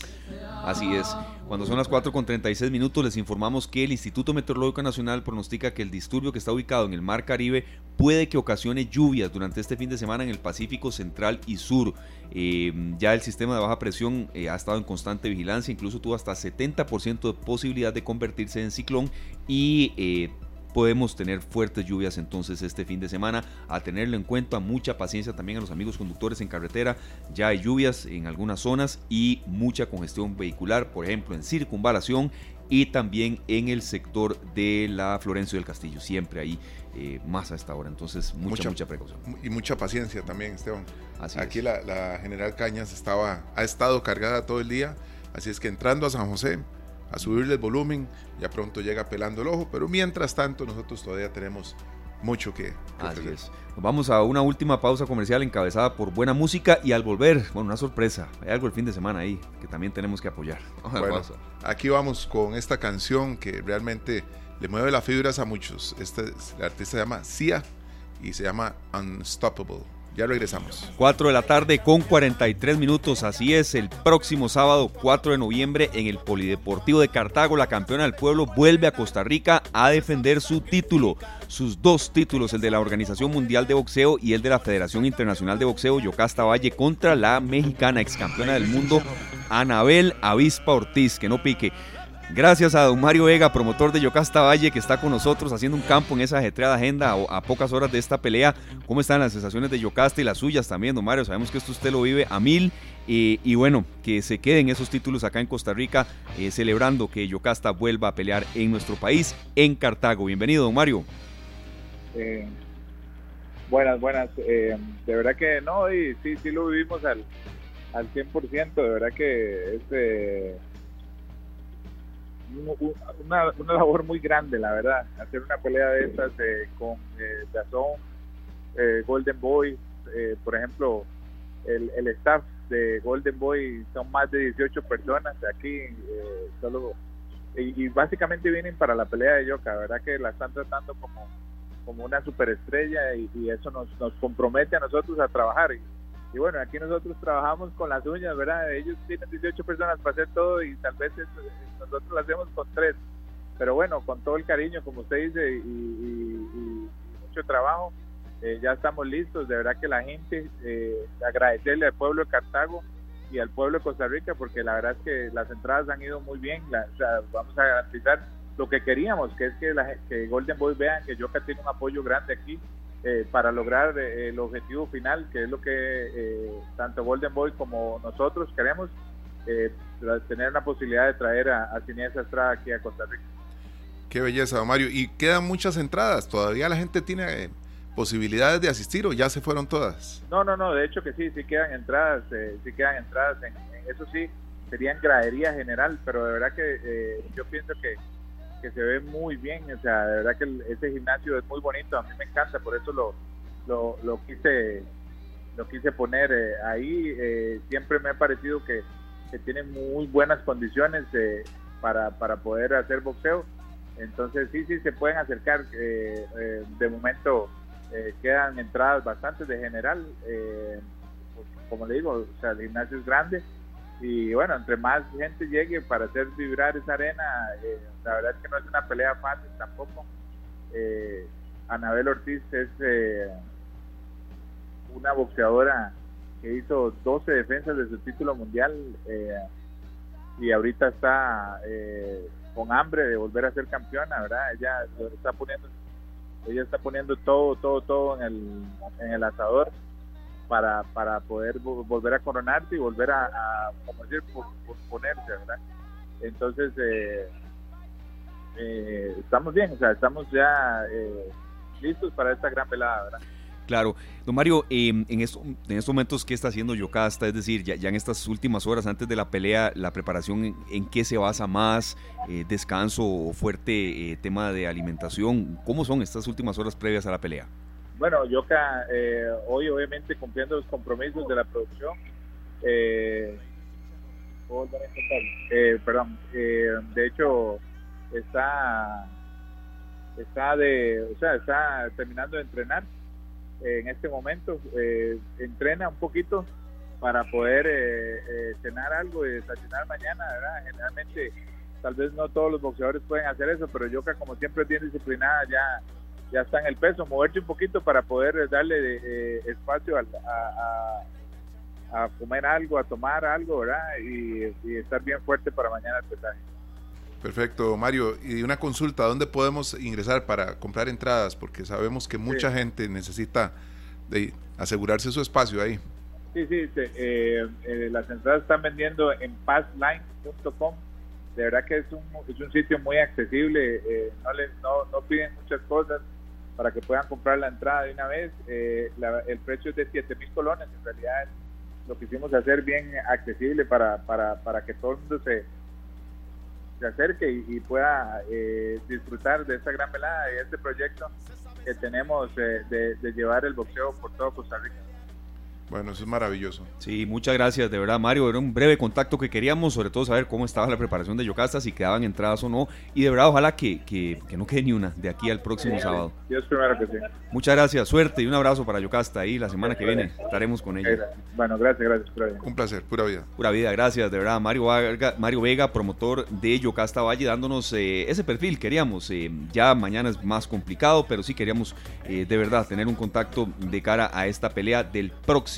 Así es. Cuando son las 4 con 36 minutos les informamos que el Instituto Meteorológico Nacional pronostica que el disturbio que está ubicado en el Mar Caribe puede que ocasione lluvias durante este fin de semana en el Pacífico Central y Sur. Eh, ya el sistema de baja presión eh, ha estado en constante vigilancia, incluso tuvo hasta 70% de posibilidad de convertirse en ciclón y eh, podemos tener fuertes lluvias entonces este fin de semana. A tenerlo en cuenta, mucha paciencia también a los amigos conductores en carretera. Ya hay lluvias en algunas zonas y mucha congestión vehicular, por ejemplo en circunvalación y también en el sector de la Florencio del Castillo. Siempre ahí eh, más a esta hora. Entonces, mucha, mucha, precaución. Y mucha paciencia también, Esteban. Aquí la, la, General Cañas estaba, ha estado cargada todo el día. Así es que entrando a San José, a subirle el volumen, ya pronto llega pelando el ojo, pero mientras tanto nosotros todavía tenemos mucho que, que vamos a una última pausa comercial encabezada por buena música y al volver, bueno, una sorpresa, hay algo el fin de semana ahí que también tenemos que apoyar. Bueno, aquí vamos con esta canción que realmente le mueve las fibras a muchos. Este, el artista se llama Sia y se llama Unstoppable. Ya regresamos. 4 de la tarde con 43 minutos. Así es, el próximo sábado 4 de noviembre en el Polideportivo de Cartago, la campeona del pueblo vuelve a Costa Rica a defender su título. Sus dos títulos, el de la Organización Mundial de Boxeo y el de la Federación Internacional de Boxeo, Yocasta Valle, contra la mexicana ex campeona del mundo, Anabel Avispa Ortiz, que no pique. Gracias a don Mario Vega, promotor de Yocasta Valle, que está con nosotros haciendo un campo en esa ajetreada agenda a, pocas horas de esta pelea. ¿Cómo están las sensaciones de Yocasta y las suyas también, don Mario? Sabemos que esto usted lo vive a mil. y bueno, que se queden esos títulos acá en Costa Rica, eh, celebrando que Yocasta vuelva a pelear en nuestro país, en Cartago. Bienvenido, don Mario. Eh, buenas, buenas. Eh, de verdad que no, y sí, sí lo vivimos al, al 100%. De verdad que este una, una, labor muy grande, la verdad. Hacer una pelea de estas eh, con eh, Dazón, eh, Golden Boy, eh, por ejemplo, el, el, staff de Golden Boy son más de 18 personas aquí, solo y, básicamente vienen para la pelea de Yoka, verdad que la están tratando como, como una superestrella y, y eso nos, nos compromete a nosotros a trabajar. Y, y bueno, aquí nosotros trabajamos con las uñas, ¿verdad? Ellos tienen 18 personas para hacer todo y tal vez nosotros lo hacemos con tres. Pero bueno, con todo el cariño, como usted dice, y, mucho trabajo, eh, ya estamos listos. De verdad que la gente, eh, agradecerle al pueblo de Cartago y al pueblo de Costa Rica, porque la verdad es que las entradas han ido muy bien. o sea, vamos a garantizar lo que queríamos, que es que, la, que Golden Boy vean que Yoka tiene un apoyo grande aquí eh, para lograr eh, el objetivo final, que es lo que eh, tanto Golden Boy como nosotros queremos, tener una posibilidad de traer a, a Estrada aquí a Costa Rica. Qué belleza, Mario. Y quedan muchas entradas. ¿Todavía la gente tiene posibilidades de asistir o ya se fueron todas? No, no, no. De hecho que sí, sí quedan entradas. sí quedan entradas. En, eso sí, sería en gradería general, pero de verdad que yo pienso que que se ve muy bien, o sea, de verdad que ese gimnasio es muy bonito, a mí me encanta, por eso lo, lo, lo quise lo quise poner eh, ahí, eh, siempre me ha parecido que, que tiene muy buenas condiciones eh, para, para poder hacer boxeo, entonces sí, sí se pueden acercar, de momento quedan entradas bastante de general, como le digo, o sea, el gimnasio es grande, y bueno, entre más gente llegue para hacer vibrar esa arena, eh, la verdad es que no es una pelea fácil tampoco. Eh, Anabel Ortiz es eh, una boxeadora que hizo 12 defensas de su título mundial y ahorita está con hambre de volver a ser campeona, ¿verdad? Ella está poniendo, ella está poniendo todo, todo, todo en el, en el asador para, para poder volver a coronarse y volver a, a como decir, por, ponerse, ¿verdad? Entonces, eh, eh, estamos bien, o sea, estamos ya eh, listos para esta gran velada, ¿verdad? Claro. Don Mario, em, en, esto, en estos momentos, ¿qué está haciendo Yocasta? Es decir, ya, en estas últimas horas antes de la pelea, la preparación, ¿en, qué se basa más? ¿Descanso o fuerte tema de alimentación? ¿Cómo son estas últimas horas previas a la pelea? Bueno, Yoka eh, hoy obviamente cumpliendo los compromisos de la producción, eh, eh perdón, eh, de hecho está está de, o sea, está terminando de entrenar en este momento, entrena un poquito para poder cenar algo y desayunar mañana, ¿verdad? Generalmente tal vez no todos los boxeadores pueden hacer eso, pero Yoka como siempre es bien disciplinada ya ya está en el peso, moverse un poquito para poder darle eh, espacio a, a, comer algo, a tomar algo, ¿verdad? Y, estar bien fuerte para mañana el pesaje. Perfecto, Mario. Y una consulta, ¿dónde podemos ingresar para comprar entradas? Porque sabemos que mucha gente necesita de asegurarse su espacio ahí. Sí, sí, eh, eh, las entradas están vendiendo en passline.com. De verdad que es un, es un sitio muy accesible, no, le, no, no piden muchas cosas para que puedan comprar la entrada de una vez. Eh, el precio es de 7 mil colones, en realidad lo quisimos hacer bien accesible para, para, para que todo el mundo se, se acerque y, pueda eh, disfrutar de esta gran velada y este proyecto que tenemos eh, de llevar el boxeo por todo Costa Rica. Bueno, eso es maravilloso. Sí, muchas gracias, de verdad, Mario. Era un breve contacto que queríamos, sobre todo saber cómo estaba la preparación de Yocasta, si quedaban entradas o no. Y de verdad, ojalá que, que, no quede ni una de aquí al próximo sábado. Dios primero que sí. Muchas gracias, suerte y un abrazo para Yocasta. Ahí la semana que viene estaremos con ella. Bueno, gracias, gracias, pura vida. Un placer, pura vida. Pura vida, gracias, de verdad. Mario, Vega, Mario Vega, promotor de Yocasta Valle, dándonos eh, ese perfil. Queríamos, eh, ya mañana es más complicado, pero sí queríamos eh, de verdad tener un contacto de cara a esta pelea del próximo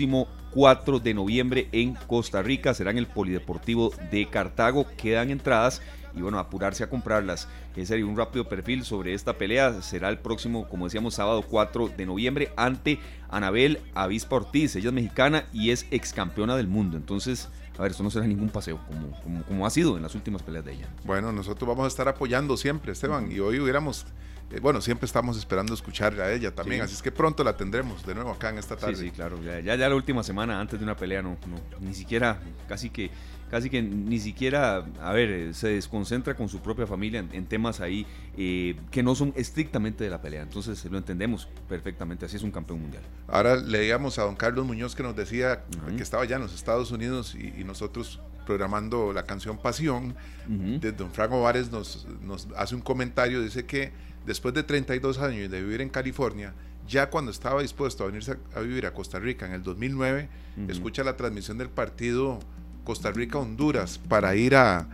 4 de noviembre en Costa Rica. Será en el Polideportivo de Cartago. Quedan entradas y bueno, apurarse a comprarlas. Ese sería un rápido perfil sobre esta pelea. Será el próximo, como decíamos, sábado 4 de noviembre ante Anabel Avispa Ortiz. Ella es mexicana y es ex campeona del mundo. Entonces, a ver, esto no será ningún paseo, como, como ha sido en las últimas peleas de ella. Bueno, nosotros vamos a estar apoyando siempre, Esteban. Y hoy hubiéramos eh, bueno, siempre estamos esperando escuchar a ella también, así es que pronto la tendremos de nuevo acá en esta tarde. Sí, sí, claro, ya, ya, la última semana antes de una pelea, no, no, ni siquiera, casi que, casi que ni siquiera, a ver, eh, se desconcentra con su propia familia en, temas ahí eh, que no son estrictamente de la pelea, entonces lo entendemos perfectamente, así es un campeón mundial. Ahora leíamos a don Carlos Muñoz que nos decía que estaba ya en los Estados Unidos y, nosotros programando la canción Pasión, de don Franco Vares nos, nos hace un comentario, dice que después de 32 años de vivir en California, ya cuando estaba dispuesto a venirse a, vivir a Costa Rica en el 2009, escucha la transmisión del partido Costa Rica-Honduras para ir a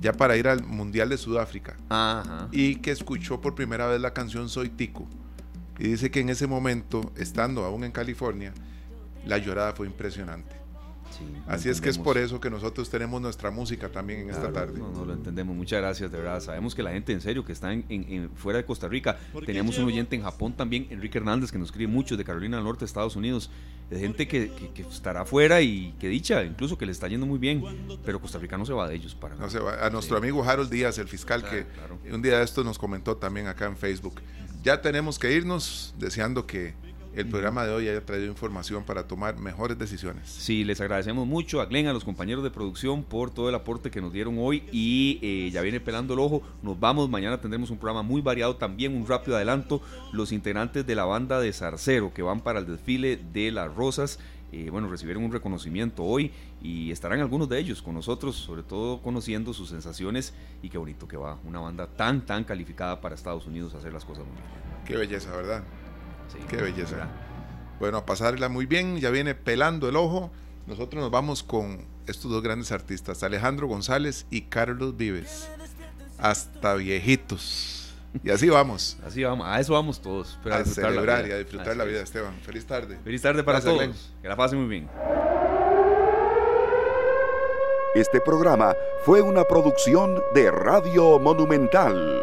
ya para ir al Mundial de Sudáfrica. Y que escuchó por primera vez la canción Soy Tico. Y dice que en ese momento, estando aún en California, la llorada fue impresionante. Así es que es por eso que nosotros tenemos nuestra música también en esta tarde. No, no, lo entendemos. Muchas gracias, de verdad. Sabemos que la gente en serio que está en, fuera de Costa Rica, tenemos un oyente en Japón también, Enrique Hernández, que nos escribe mucho de Carolina del Norte, Estados Unidos, de gente que, estará afuera y que dicha, incluso que le está yendo muy bien, pero Costa Rica no se va de ellos. Para no se va. A nuestro amigo Harold Díaz, el fiscal, que un día de esto nos comentó también acá en Facebook. Ya tenemos que irnos, deseando que el programa de hoy haya traído información para tomar mejores decisiones. Sí, les agradecemos mucho a Glenn, a los compañeros de producción por todo el aporte que nos dieron hoy y eh, ya viene pelando el ojo. Nos vamos, mañana tendremos un programa muy variado también, un rápido adelanto. Los integrantes de la banda de Zarcero que van para el desfile de las Rosas. Eh, bueno, recibieron un reconocimiento hoy y estarán algunos de ellos con nosotros, sobre todo conociendo sus sensaciones y qué bonito que va una banda tan, tan calificada para Estados Unidos a hacer las cosas muy bien. Qué belleza, ¿verdad? Qué belleza. Bueno, a pasarla muy bien, ya viene pelando el ojo. Nosotros nos vamos con estos dos grandes artistas, Alejandro González y Carlos Vives. Hasta viejitos. Y así vamos. Así vamos, a eso vamos todos. a, celebrar y a disfrutar la vida, Esteban. Feliz tarde. Feliz tarde para todos. Que la pasen muy bien. Este programa fue una producción de Radio Monumental.